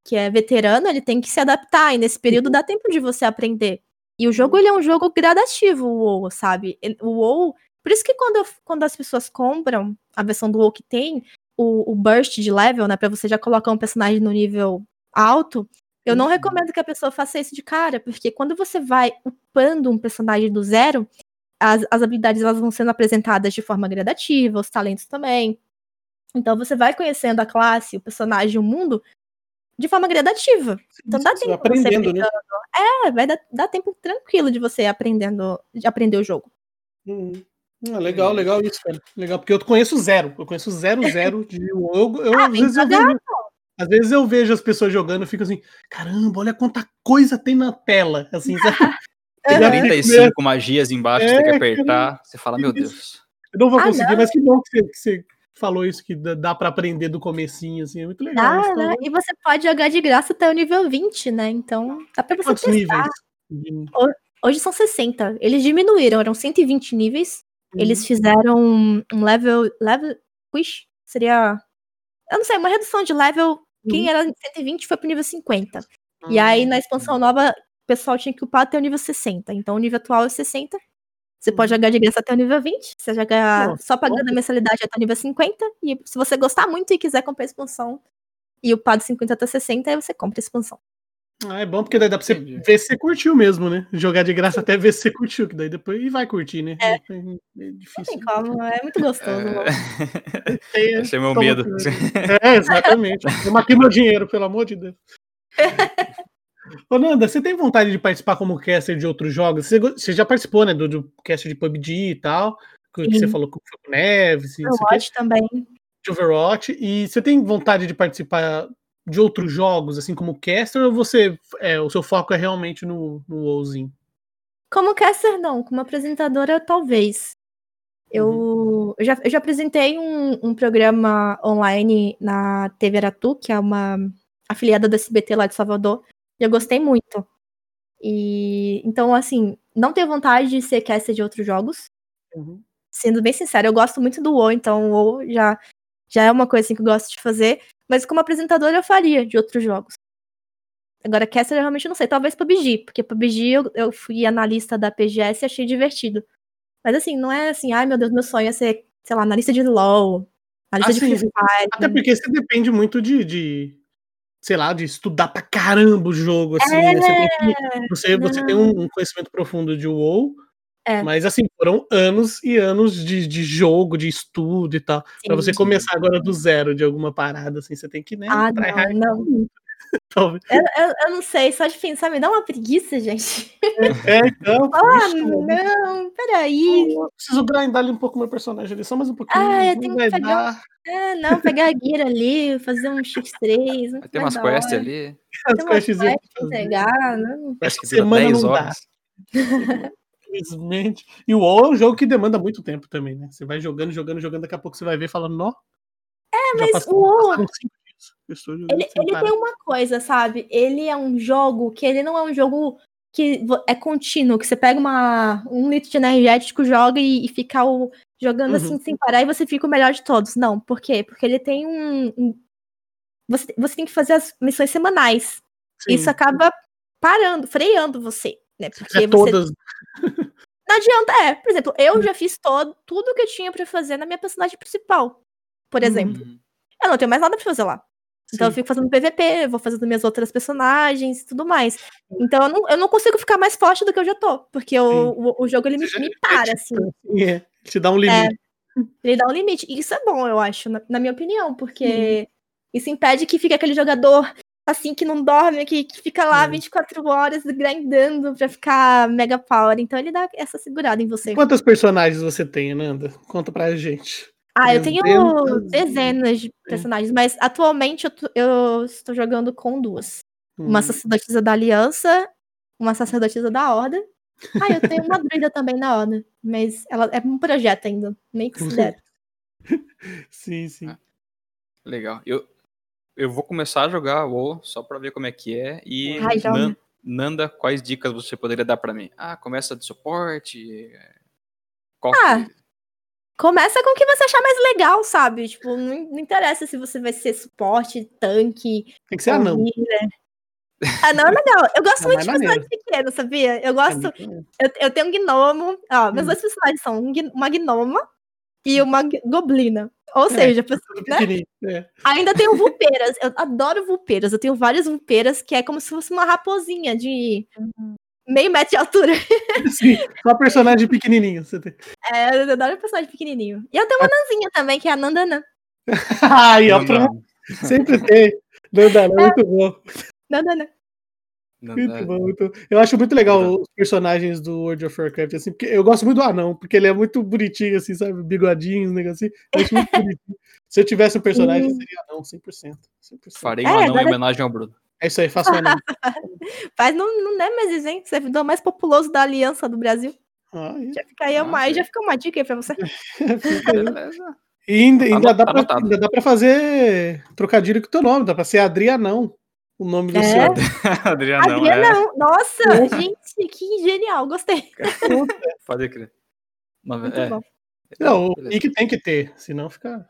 que é veterano, ele tem que se adaptar. E nesse período uhum. dá tempo de você aprender. E o jogo ele é um jogo gradativo, o WoW, sabe? O WoW, por isso que quando, quando as pessoas compram a versão do WoW que tem o, o burst de level, né, para você já colocar um personagem no nível alto, eu não uhum. recomendo que a pessoa faça isso de cara, porque quando você vai upando um personagem do zero, as, as habilidades elas vão sendo apresentadas de forma gradativa, os talentos também. Então você vai conhecendo a classe, o personagem, o mundo de forma gradativa. Então dá tempo aprendendo, né? É, vai dar, dar, tempo tranquilo de você aprendendo, de aprender o jogo. Uhum. Ah, legal, legal isso, cara. Legal, porque eu conheço zero. Eu conheço zero, zero de eu, eu ah, às, vezes eu vejo, às vezes eu vejo as pessoas jogando e fico assim, caramba, olha quanta coisa tem na tela. Assim, Tem 45 magias embaixo, é, tem que é, apertar. Você fala, meu Deus. Eu não vou ah, conseguir, não. mas que bom que você, que você falou isso, que dá para aprender do comecinho, assim, é muito legal. Dá, né? E você pode jogar de graça até o nível 20, né? Então, dá pra você Quantos testar. níveis? Hoje são 60. Eles diminuíram, eram 120 níveis. Uhum. Eles fizeram um level. level. Wish? Seria. Eu não sei, uma redução de level. Uhum. Quem era 120 foi pro nível 50. Uhum. E aí, na expansão nova, pessoal tinha que upar até o nível 60. Então, o nível atual é 60. Você pode jogar de graça até o nível 20. Você jogar só pagando a mensalidade até o nível 50. E se você gostar muito e quiser comprar a expansão e upar de 50 até 60, aí você compra a expansão. Ah, é bom porque daí dá pra você Entendi. ver se você curtiu mesmo, né? Jogar de graça até ver se você curtiu, que daí depois e vai curtir, né? É, é difícil. Não tem como, é muito gostoso. É... Esse é meu medo. É, exatamente. Eu matei meu dinheiro, pelo amor de Deus. Ô, Nanda, você tem vontade de participar como caster de outros jogos? Você, você já participou, né, do, do caster de PUBG e tal, que você falou com o Neves. Overwatch também. De Overwatch. E você tem vontade de participar de outros jogos, assim como caster, ou você é, o seu foco é realmente no, no WoWzinho? Como caster, não. Como apresentadora, talvez. Eu, uhum. eu, já, eu já apresentei um, um, programa online na TV Aratu, que é uma afiliada do SBT lá de Salvador, e eu gostei muito. E então, assim, não tenho vontade de ser caster de outros jogos. Uhum. Sendo bem sincero, eu gosto muito do WoW, então o WoW já, já é uma coisa assim, que eu gosto de fazer. Mas como apresentadora eu faria de outros jogos. Agora, Caster eu realmente não sei. Talvez PUBG, porque PUBG eu, eu fui analista da PGS e achei divertido. Mas assim, não é assim, ai meu Deus, meu sonho é ser, sei lá, analista de LOL, analista assim, de Free Fire. Até porque você depende muito de, de, sei lá, de estudar pra caramba o jogo, assim, é, né? Você tem, que, você, você tem um conhecimento profundo de WoW, é. Mas assim, foram anos e anos de, de jogo, de estudo e tal. Sim, pra você começar agora do zero de alguma parada, assim, você tem que, né? Ah, não, não. eu, eu, eu, não sei, só de pensar, me dá uma preguiça, gente. É, então. ah, não, peraí. Eu preciso grindar ali um pouco meu personagem ali, só mais um pouquinho. Ah, eu tenho que pegar. É, não, pegar a guia ali, fazer um X3. Tem umas quests ali. Tem umas quests pegar, não. Acho que semana 10 horas. Infelizmente. E o WoW é um jogo que demanda muito tempo também, né? Você vai jogando, jogando, jogando, daqui a pouco você vai ver falando, nó. É, mas passou, o WoW. Ele, ele tem uma coisa, sabe? Ele é um jogo que ele não é um jogo que é contínuo, que você pega uma, um litro de energético, joga e, e fica o, jogando assim uhum. assim sem parar e você fica o melhor de todos. Não, por quê? Porque ele tem um. um você, você tem que fazer as missões semanais. Sim. Isso acaba parando, freando você. Né? Porque é você... todas. Não adianta, é. Por exemplo, eu já fiz todo, tudo que eu tinha para fazer na minha personagem principal. Por exemplo. Uhum. Eu não tenho mais nada pra fazer lá. Então Sim. eu fico fazendo PVP, vou fazendo minhas outras personagens e tudo mais. Então eu não, eu não consigo ficar mais forte do que eu já tô. Porque o, o, o, jogo ele me, me para, assim. É, te dá um limite. É, ele dá um limite. E isso é bom, eu acho, na, na minha opinião, porque uhum. isso impede que fique aquele jogador assim, que não dorme, que, que fica lá 24 horas grindando pra ficar mega power. Então ele dá essa segurada em você. Quantos personagens você tem, Nanda? Conta pra gente. Ah, eu tenho dezenas de personagens, mas atualmente eu, eu, estou jogando com duas. Hum. Uma sacerdotisa da Aliança, uma sacerdotisa da Horda. Ah, eu tenho uma druida também na Horda, mas ela é um projeto ainda, nem considero. sim, sim. Ah, legal. Eu, eu vou começar a jogar WoW só pra ver como é que é. E Ai, Nan, Nanda, quais dicas você poderia dar para mim? Ah, começa de suporte. Qual ah, que... começa com o que você achar mais legal, sabe? Tipo, não, não interessa se você vai ser suporte, tanque. Tem que ser anão. Ah, não é legal. Eu gosto não, muito de personagens pequenos, sabia? Eu gosto. É eu, eu tenho um gnomo. Ó, meus hum. dois personagens são uma gnoma e uma goblina. Ou é, seja, né? é. ainda tenho vulpeiras. Eu adoro vulpeiras. Eu tenho várias vulpeiras que é como se fosse uma raposinha de uhum. Meio metro de altura. Sim, só personagem pequenininho. Você tem. É, eu adoro personagem pequenininho. E eu tenho uma nanzinha também, que é a Nandanã. Ai, ó, sempre tem. Nandanã, é muito bom. Nandanã. muito bom, muito... Eu acho muito legal os personagens do World of Warcraft, assim, porque eu gosto muito do anão, porque ele é muito bonitinho, assim, sabe? Bigodinho, um negocinho. Eu acho muito bonitinho. Se eu tivesse um personagem, seria anão, 100%. 100%. Farei um é, anão em homenagem ao Bruno. É isso aí, faça um anão. Faz no, no Nemesis, hein? Servidor mais populoso da Aliança do Brasil. Ah, já fica aí, ah, uma, é. já fica uma dica aí pra você. e ainda, ainda, dá pra, ainda dá pra fazer trocadilho com o teu nome, dá pra ser Adrianão o nome do é? seu. Adrianão. Adrianão. É. Nossa, gente, que genial, gostei. Pode crer. Muito é. bom. Não, o nick tem que ter, senão fica.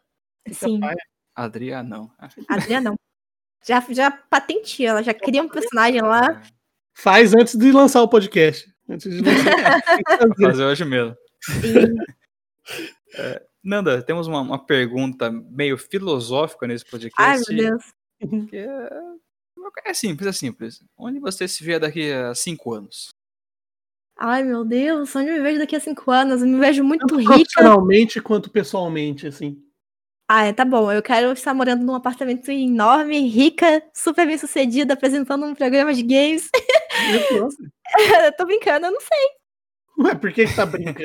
fica Sim. Paia. Adrianão. Adrianão. Já, já patenteia, ela já cria um personagem lá. Faz antes de lançar o podcast. Antes de lançar. Fazer hoje mesmo. É, Nanda, temos uma, uma, pergunta meio filosófica nesse podcast. Ai, meu Deus. Que é é simples, é simples. Onde você se vê daqui a cinco anos? Ai, meu Deus, onde eu me vejo daqui a cinco anos? Eu me vejo muito Tanto rica. Profissionalmente quanto pessoalmente, assim. Ah, é, tá bom. Eu quero estar morando num apartamento enorme, rica, super bem sucedida, apresentando um programa de games. eu tô brincando, eu não sei. Ué, por que, que tá brincando?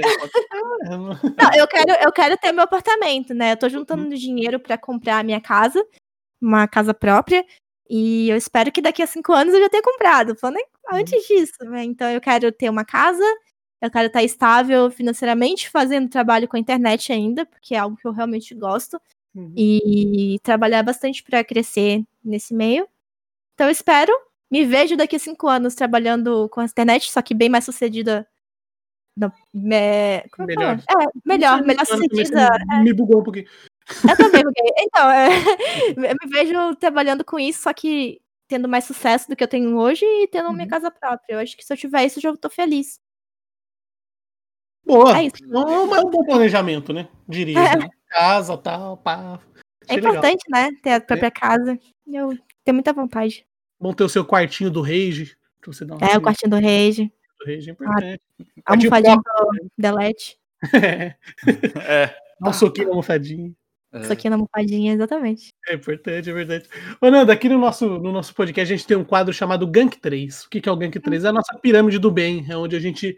não, eu quero, eu quero ter meu apartamento, né? Eu tô juntando uhum. dinheiro para comprar a minha casa, uma casa própria. E eu espero que daqui a cinco anos eu já tenha comprado. Falando uhum. antes disso, né? Então eu quero ter uma casa, eu quero estar estável financeiramente, fazendo trabalho com a internet ainda, porque é algo que eu realmente gosto. Uhum. E trabalhar bastante para crescer nesse meio. Então eu espero, me vejo daqui a cinco anos trabalhando com a internet, só que bem mais sucedida. Não, me... melhor. É, melhor, melhor sucedida. Me bugou um pouquinho. Eu também, porque, então, é, eu me vejo trabalhando com isso, só que tendo mais sucesso do que eu tenho hoje e tendo uhum. minha casa própria. Eu acho que se eu tiver isso, eu já tô feliz. Boa. É, isso. é um bom planejamento, né? Diria. É. Né? Casa, tal, pá. é importante, legal. né? Ter a própria é. casa. Eu tenho muita vontade. Bom ter o seu quartinho do Rage. Você dar é, o quartinho do Rage. Do Rage é importante. A almofadinha do Delete. É. é. Dá um soquinho na almofadinha. Isso aqui na almofadinha, exatamente. É importante, é verdade. Ô, Nanda, aqui no nosso, no nosso podcast a gente tem um quadro chamado Gank 3. O que, que é o Gank 3? É a nossa pirâmide do bem, é onde a gente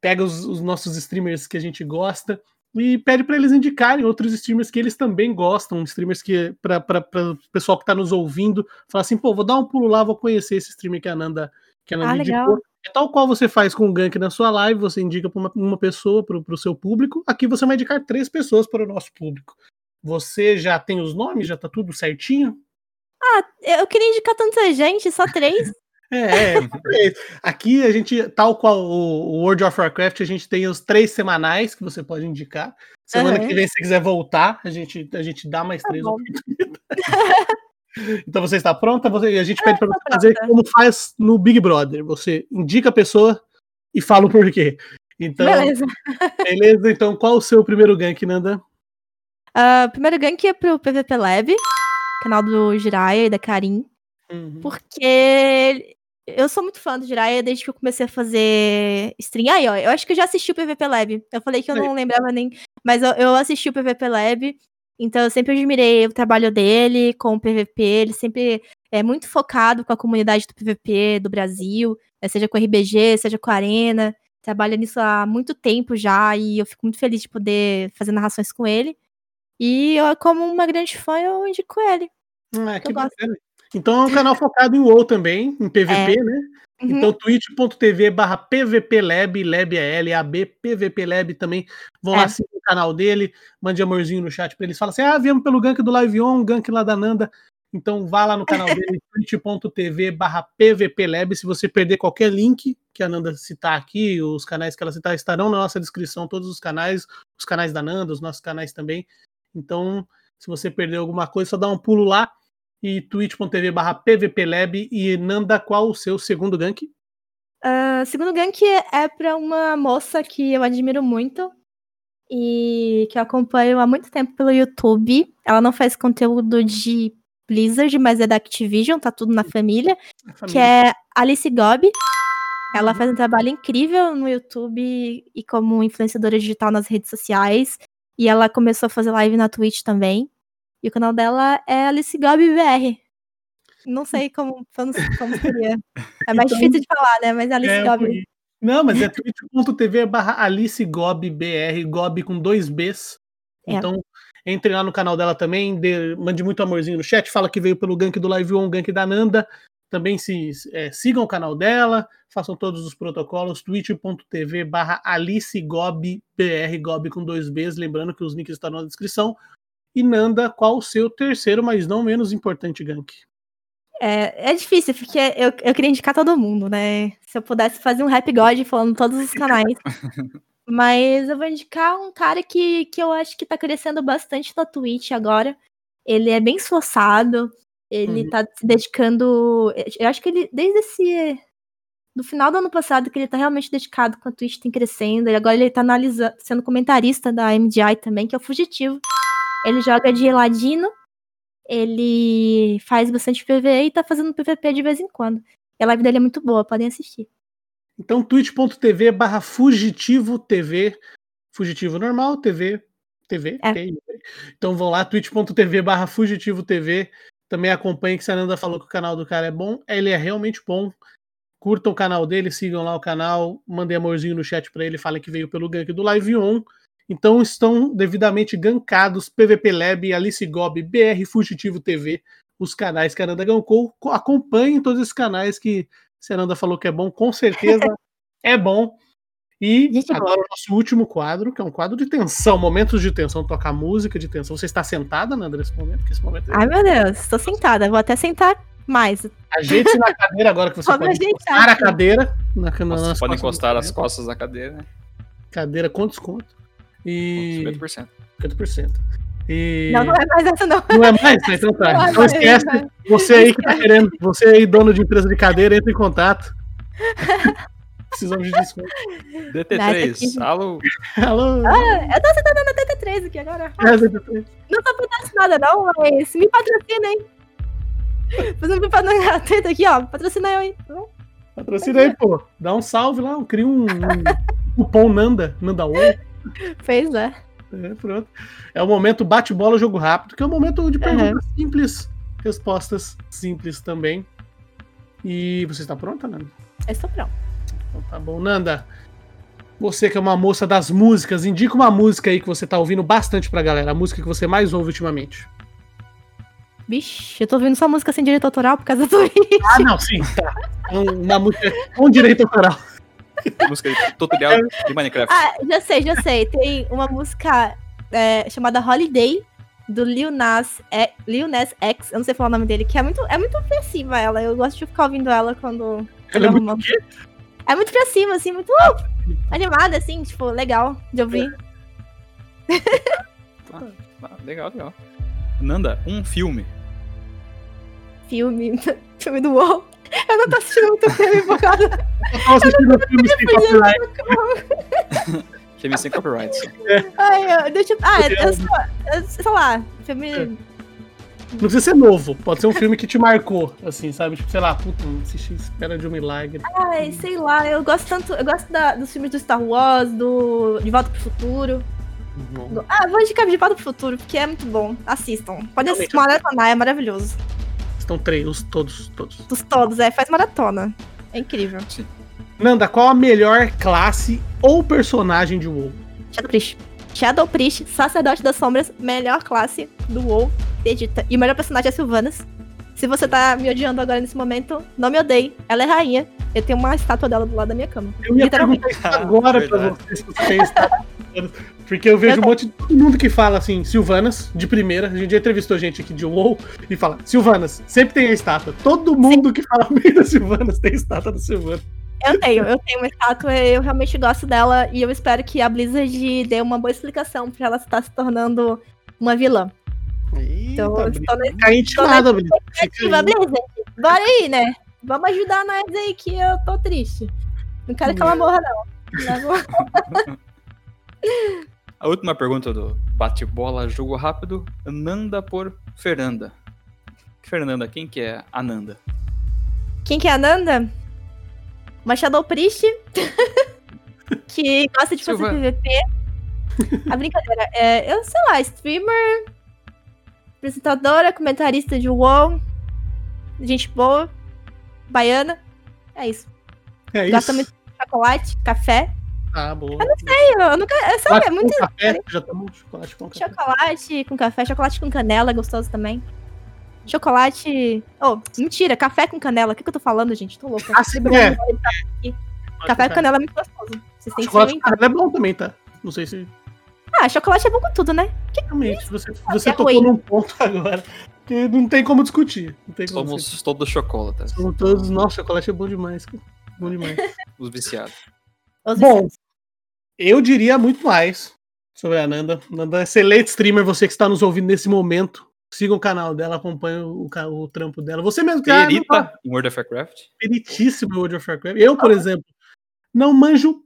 pega os, os nossos streamers que a gente gosta e pede para eles indicarem outros streamers que eles também gostam, streamers que, para o pessoal que está nos ouvindo, falar assim, pô, vou dar um pulo lá, vou conhecer esse streamer que a Nanda, que a Nanda ah, indicou. É tal qual você faz com o gank na sua live, você indica para uma, uma, pessoa, para o seu público. Aqui você vai indicar três pessoas para o nosso público. Você já tem os nomes? Já tá tudo certinho? Ah, eu queria indicar tanta gente, só três. É, é, aqui a gente, tal qual o World of Warcraft, a gente tem os três semanais que você pode indicar. Semana uhum. que vem, se quiser voltar, a gente, a gente dá mais tá três Então você está pronta? Você, a gente pede para você fazer como faz no Big Brother. Você indica a pessoa e fala o porquê. Então, beleza. beleza. Então, qual o seu primeiro gank, Nanda? Uh, primeiro gank é pro PVP Lab, canal do Jiraiya e da Karim. Uhum. Porque eu sou muito fã do Jiraiya desde que eu comecei a fazer stream. Aí, ó, eu acho que eu já assisti o PVP Lab. Eu falei que eu não lembrava nem. Mas eu, eu assisti o PVP Lab. Então eu sempre admirei o trabalho dele com o PVP. Ele sempre é muito focado com a comunidade do PVP do Brasil, né, seja com RBG, seja com a Arena. Trabalha nisso há muito tempo já e eu fico muito feliz de poder fazer narrações com ele. E eu, como uma grande fã, eu indico ele. Ah, que bacana. Então é um canal focado em WoW também, em PVP, é. né? Uhum. Então twitch.tv barra PVPLab, Lab é L, A B, PVPLab também. Vão é. lá seguir o canal dele, mande amorzinho no chat pra eles. Fala assim, ah, viemos pelo gank do Live On, gank lá da Nanda. Então vá lá no canal dele, twitch.tv barra PVPLab. Se você perder qualquer link que a Nanda citar aqui, os canais que ela citar estarão na nossa descrição, todos os canais, os canais da Nanda, os nossos canais também. Então, se você perdeu alguma coisa, só dá um pulo lá e twitch.tv barra pvplab e Nanda, qual o seu segundo gank? Uh, segundo gank é para uma moça que eu admiro muito e que eu acompanho há muito tempo pelo YouTube. Ela não faz conteúdo de Blizzard, mas é da Activision, tá tudo na família, família. que é Alice Gobi. Ela uhum. faz um trabalho incrível no YouTube e como influenciadora digital nas redes sociais. E ela começou a fazer live na Twitch também. E o canal dela é Alice Gabi BR. Não sei como, como, seria. É mais então, difícil de falar, né? Mas Alice é, Gobi. Não, mas é twitch.tv barra Alice Gobi BR, Gobi com dois Bs. É. Então, entre lá no canal dela também, dê, mande muito amorzinho no chat, fala que veio pelo gank do Live On, gank da Nanda. Também se é, sigam o canal dela, façam todos os protocolos, twitch.tv barra Alice Gobi BR, Gobi com dois Bs, lembrando que os links estão na descrição. E Nanda, qual o seu terceiro, mas não menos importante gank? É, é difícil, porque eu, eu queria indicar todo mundo, né? Se eu pudesse fazer um Rap God falando todos os canais. Mas eu vou indicar um cara que, que eu acho que tá crescendo bastante na Twitch agora. Ele é bem esforçado, ele uhum. tá se dedicando. Eu acho que ele, desde esse. Do final do ano passado, que ele tá realmente dedicado com a Twitch, tem crescendo. E agora ele tá analisando, sendo comentarista da MDI também, que é o Fugitivo. Ele joga de Ladino ele faz bastante PVE e tá fazendo PVP de vez em quando. E a live dele é muito boa, podem assistir. Então, twitch.tv barra fugitivo TV. Fugitivo normal, TV. TV. É. Então vão lá, twitch.tv barra fugitivo TV. Também acompanhe que a Ananda falou que o canal do cara é bom. Ele é realmente bom. Curtam o canal dele, sigam lá o canal, mandem amorzinho no chat para ele, falem que veio pelo gank do Live On. Então estão devidamente gankados PVP Lab, Alice Gob, BR Fugitivo TV, os canais que a Ananda gankou. Acompanhem todos esses canais que a Ananda falou que é bom, com certeza é bom. E Gente, agora o nosso último quadro, que é um quadro de tensão, momentos de tensão, tocar música de tensão. Você está sentada, Nanda, nesse momento? esse momento é... Ai, meu Deus, estou sentada, vou até sentar mais. Ajeite na cadeira agora que você pode encostar a cadeira. Na, na, Você pode encostar as costas na cadeira, né? Cadeira com desconto. E. 50%. 50%. E... Não, não é mais essa, não. Não é mais? Então tá. Não, não esquece. Você aí que tá querendo, você aí, dono de empresa de cadeira, entre em contato. Precisamos de desconto. DT3, alô? Alô? Ah, eu tô sentando na DT3 aqui agora. É, DT3. Não tô patrocinada, não, mas me patrocina, hein? Fazendo propaganda gratuita aqui, ó. Patrocina eu, hein? Patrocina aí, pô. Dá um salve lá, cria um, um cupom Nanda, Nanda 8. Pois é. É, pronto. É o momento bate-bola, jogo rápido, que é o momento de perguntas uhum. simples, respostas simples também. E você está pronta, Nanda? Eu estou pronta. Então tá bom. Nanda, você que é uma moça das músicas, indica uma música aí que você tá ouvindo bastante pra galera, a música que você mais ouve ultimamente. Vixe, eu tô ouvindo só música sem direito autoral por causa do. Ah, não, sim, tá. Uma música com direito autoral. música de tutorial de Minecraft. Ah, já sei, já sei. Tem uma música é, chamada Holiday, do Lil Nas, é, Lil Nas X, eu não sei falar o nome dele, que é muito, é muito pra cima ela. Eu gosto de ficar ouvindo ela quando. Ela é muito, é muito pra cima, assim, muito uh, animada, assim, tipo, legal de ouvir. Ah, ah, legal, legal. Nanda, um filme. Filme. Filme do WoW. Eu não tô assistindo muito filme por causa. Eu tô assistindo filme sem copyright. filme sem copyright. É. Ai, eu, deixa Ah, eu, eu, eu, sei lá, filme. É. Não precisa ser novo, pode ser um filme que te marcou, assim, sabe? Tipo, sei lá, puta, assisti Espera de um Milagre. Ai, sei lá, eu gosto tanto. Eu gosto da, dos filmes do Star Wars, do De Volta pro Futuro. Uhum. Ah, vou indicar De Volta pro Futuro, porque é muito bom. Assistam. Pode assistir, maratonar, é maravilhoso. Estão três, os todos, todos. Os todos, é, faz maratona. É incrível. Sim. Nanda, qual a melhor classe ou personagem de WoW? Shadow Priest. Shadow Priest, Sacerdote das Sombras, melhor classe do WoW, edita. E o melhor personagem é Sylvanas. Se você tá me odiando agora nesse momento, não me odeie. Ela é rainha. Eu tenho uma estátua dela do lado da minha cama. Eu ia perguntar isso agora pra você se você tem estátua. Porque eu vejo eu um monte de todo mundo que fala assim, Silvanas, de primeira. A gente já entrevistou gente aqui de WoW e fala, Silvanas, sempre tem a estátua. Todo mundo Sim. que fala meio da Silvanas tem a estátua da Silvanas. Eu tenho, eu tenho uma estátua, eu realmente gosto dela e eu espero que a Blizzard dê uma boa explicação pra ela estar se tornando uma vilã. Eita, então, estou nesse, tá intimada, Blizzard. Bora aí, né? Vamos ajudar nós aí que eu tô triste. Não quero que ela morra, não. A última pergunta do bate-bola, jogo rápido. Nanda por Fernanda. Fernanda, quem que é a Nanda? Quem que é a Nanda? Uma Shadow Priest que gosta de fazer PVP. A brincadeira é, eu sei lá, streamer, apresentadora, comentarista de WoW. gente boa, baiana. É isso. É isso. Gosta muito de chocolate, café. Ah, boa. Eu não sei, eu nunca. Eu sabe, é muito. Café, já tomou chocolate com café. Chocolate com café, chocolate com canela, é gostoso também. Chocolate. Oh, mentira, café com canela. O que, que eu tô falando, gente? Tô louca. Ah, sim, é. Café com canela é muito gostoso. Vocês têm chocolate com canela é bom também, tá? Não sei se. Ah, chocolate é bom com tudo, né? Que Realmente, você, você tocou num ponto agora que não tem como discutir. Tem como Somos discutir. todos chocolates. Somos todos. Nossa, chocolate é bom demais. Bom demais. Os viciados. Os bom, viciados. eu diria muito mais sobre a Nanda. Nanda é excelente streamer, você que está nos ouvindo nesse momento. Siga o canal dela, acompanhe o, o, trampo dela. Você mesmo que ah, Perita em World of Warcraft. Peritíssimo em World of Warcraft. Eu, por ah. exemplo, não manjo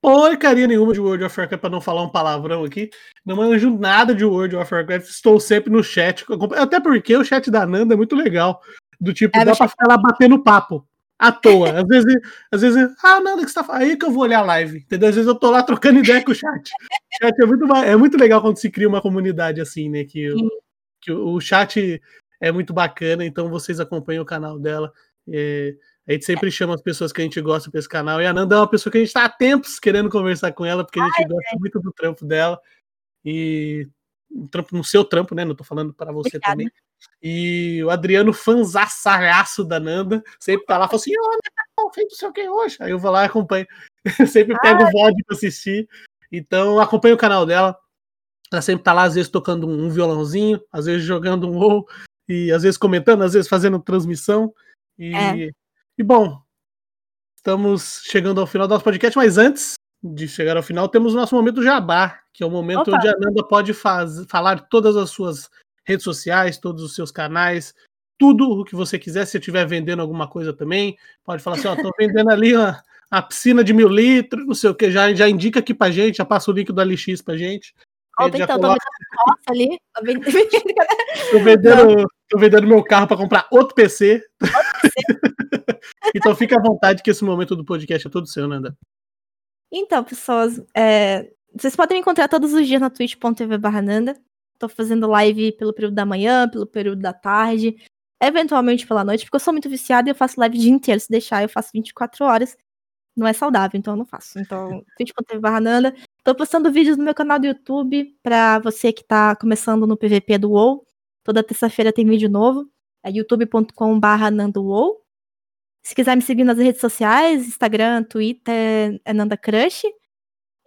porcaria nenhuma de World of Warcraft, para não falar um palavrão aqui. Não manjo nada de World of Warcraft, estou sempre no chat. Até porque o chat da Nanda é muito legal. Do tipo, é, dá pra ficar lá batendo papo. À toa. Às vezes, às vezes, ah, Nanda, que você tá falando? Aí que eu vou olhar a live. Entendeu? Às vezes eu tô lá trocando ideia com o chat. O chat é muito, é muito legal quando se cria uma comunidade assim, né? Que, o, que o chat é muito bacana, então vocês acompanham o canal dela. É, a gente sempre chama as pessoas que a gente gosta para esse canal. E a Nanda é uma pessoa que a gente está há tempos querendo conversar com ela, porque a gente Ai, gosta é. muito do trampo dela. E um trampo no seu trampo, né? Não tô falando para você Obrigada. também. E o Adriano, fanzaço da Nanda, sempre tá lá, fala assim: Ô, oh, feito sei o que hoje. Aí eu vou lá e acompanho. sempre pego o VOD pra assistir. Então, acompanho o canal dela. Ela sempre tá lá, às vezes tocando um violãozinho, às vezes jogando um WoW, e às vezes comentando, às vezes fazendo transmissão. E é. E bom, estamos chegando ao final do nosso podcast, mas antes de chegar ao final, temos o nosso momento jabá, que é o momento Opa. onde a Nanda pode faz, falar todas as suas redes sociais, todos os seus canais, tudo o que você quiser. Se estiver vendendo alguma coisa também, pode falar assim: ó, tô vendendo ali uma, uma piscina de mil litros, não sei o que, já, já indica aqui pra gente, já passa o link do LX pra gente. Opa, então, coloca... tô vendendo ali. Tô vendendo, tô vendendo meu carro para comprar outro PC. Outro PC. Então fica à vontade que esse momento do podcast é todo seu, Nanda. Então, pessoas, é, vocês podem me encontrar todos os dias na twitch.tv Nanda. Tô fazendo live pelo período da manhã, pelo período da tarde, eventualmente pela noite, porque eu sou muito viciada e eu faço live o dia inteiro. Se deixar, eu faço 24 horas. Não é saudável, então eu não faço. Então, twitch.tv Nanda. Tô postando vídeos no meu canal do YouTube pra você que tá começando no PVP do WoW. Toda terça-feira tem vídeo novo. É youtube.com barra NandoWoW. Se quiser me seguir nas redes sociais, Instagram, Twitter, é Nanda Crush.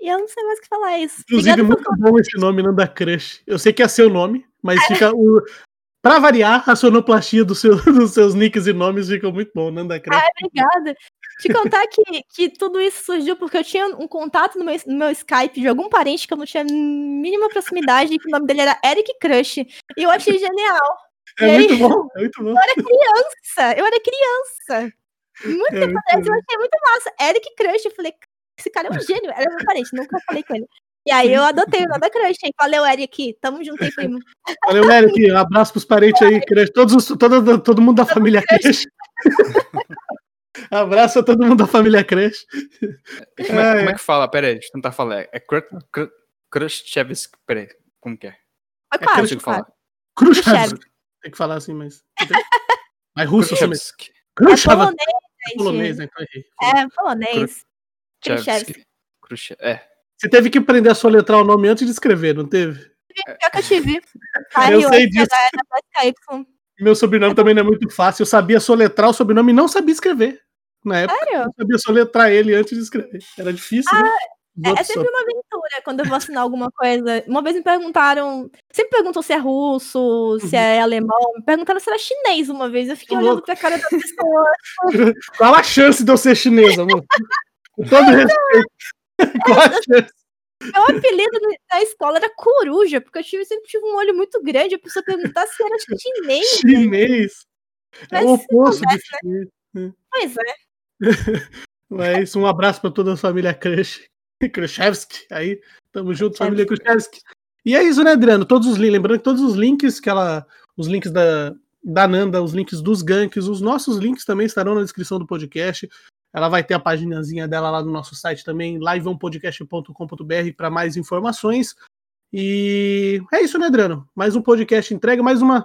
E eu não sei mais o que falar, é isso. Inclusive, Obrigada muito bom esse nome, Nanda Crush. Eu sei que é seu nome, mas é. fica o. Pra variar, a sonoplastia do seu, dos seus nicks e nomes fica muito bom, Nanda Crush. Ah, obrigada. Te contar que, que tudo isso surgiu porque eu tinha um contato no meu, no meu Skype de algum parente que eu não tinha mínima proximidade, que o nome dele era Eric Crush. E eu achei genial. É e muito aí, bom, é muito bom. Eu era criança, eu era criança. Muito é tempo atrás, eu achei muito massa. Eric Crush, eu falei, esse cara é um gênio. Era meu parente, nunca falei com ele. E aí eu adotei o nome da Crush, hein? Valeu, Eric. Tamo junto aí, primo. Valeu, Eric. Um abraço pros parentes aí, Crush. Todos, todo, todo mundo da família Crush. Abraço a todo mundo da família Crush. Como é, como é que fala? Pera aí, deixa eu tentar falar. É Crush Chevsky. Pera aí, como que é? É, claro, é Crush que fala. Khrushchev. Tem que falar assim, mas. Mas russo também. Khrushchev. É polonês, é polonês, né? Então. É, polonês. Khrushchev. Khrushchev. É. Você teve que aprender a soletrar o nome antes de escrever, não teve? Pior que eu tive. eu sei disso. Meu sobrenome também não é muito fácil. Eu sabia soletrar o sobrenome e não sabia escrever. Na época, Sério? eu sabia soletrar ele antes de escrever. Era difícil, né? ah, né? É, é sempre uma aventura quando eu vou assinar alguma coisa. Uma vez me perguntaram, sempre perguntam se é russo, uhum. se é alemão. Me perguntaram se era chinês uma vez. Eu fiquei olhando pra cara da pessoa. Qual a chance de eu ser chinesa, amor? Com todo respeito. Qual a chance? Meu apelido na escola era coruja, porque eu tive, sempre tive um olho muito grande. A pessoa perguntar se era chinês. Chinês? É o oposto de chinês. Né? Pois é. Mas um abraço para toda a família Crush. Khrushchevsky. Aí, tamo junto, família Khrushchevsky. E é isso, né, Adriano? Todos os links, lembrando que todos os links que ela. Os links da, da Nanda, os links dos ganks, os nossos links também estarão na descrição do podcast. Ela vai ter a paginazinha dela lá no nosso site também, liveonpodcast.com.br para mais informações. E é isso, né, Adriano? Mais um podcast entregue, mais uma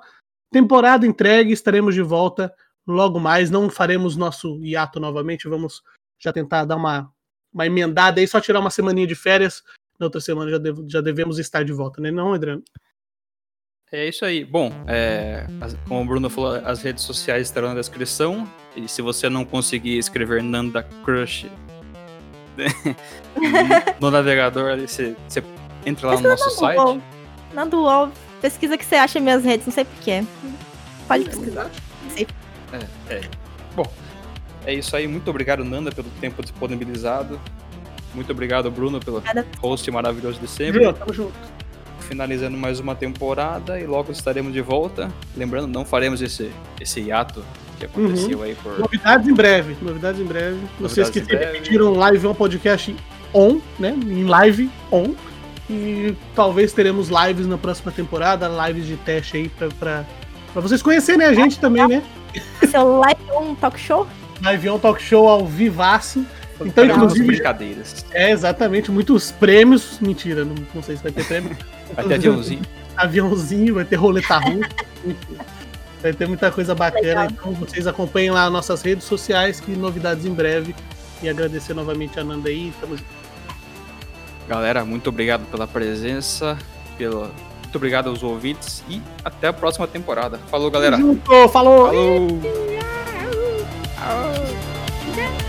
temporada entregue. Estaremos de volta logo mais. Não faremos nosso hiato novamente. Vamos já tentar dar uma, uma emendada aí, só tirar uma semaninha de férias. Na outra semana já, devo, já devemos estar de volta, né? Não, Adriano? É isso aí. Bom, é, como o Bruno falou, as redes sociais estarão na descrição. E se você não conseguir escrever Nanda Crush no navegador, você, você entra lá no nosso site. Nanda UOL, pesquisa que você acha minhas redes, não sei porquê. Pode pesquisar. É, é. Bom, é isso aí. Muito obrigado, Nanda, pelo tempo disponibilizado. Muito obrigado, Bruno, pelo host maravilhoso de sempre. Junto, tamo junto finalizando mais uma temporada e logo estaremos de volta. Lembrando, não faremos esse, esse hiato que aconteceu uhum. aí por. Novidades em breve. Novidades em breve. Novidades Vocês que sempre pediram live um podcast on, né? Em live on. E talvez teremos lives na próxima temporada, lives de teste aí pra, pra, pra vocês conhecerem a gente também, né? Seu live on talk show? Live on talk show ao vivaço. Então, inclusive. Brincadeiras. É, exatamente. Muitos prêmios. Mentira, não, não sei se vai ter prêmio. Vai ter aviãozinho. aviãozinho, vai ter roleta russa. vai ter muita coisa bacana. Então, vocês acompanhem lá nossas redes sociais, que novidades em breve. E agradecer novamente a Nanda aí. Tamo junto. Galera, muito obrigado pela presença. Pelo... Muito obrigado aos ouvintes. E até a próxima temporada. Falou, galera. Junto, falou. falou. Oh, yeah.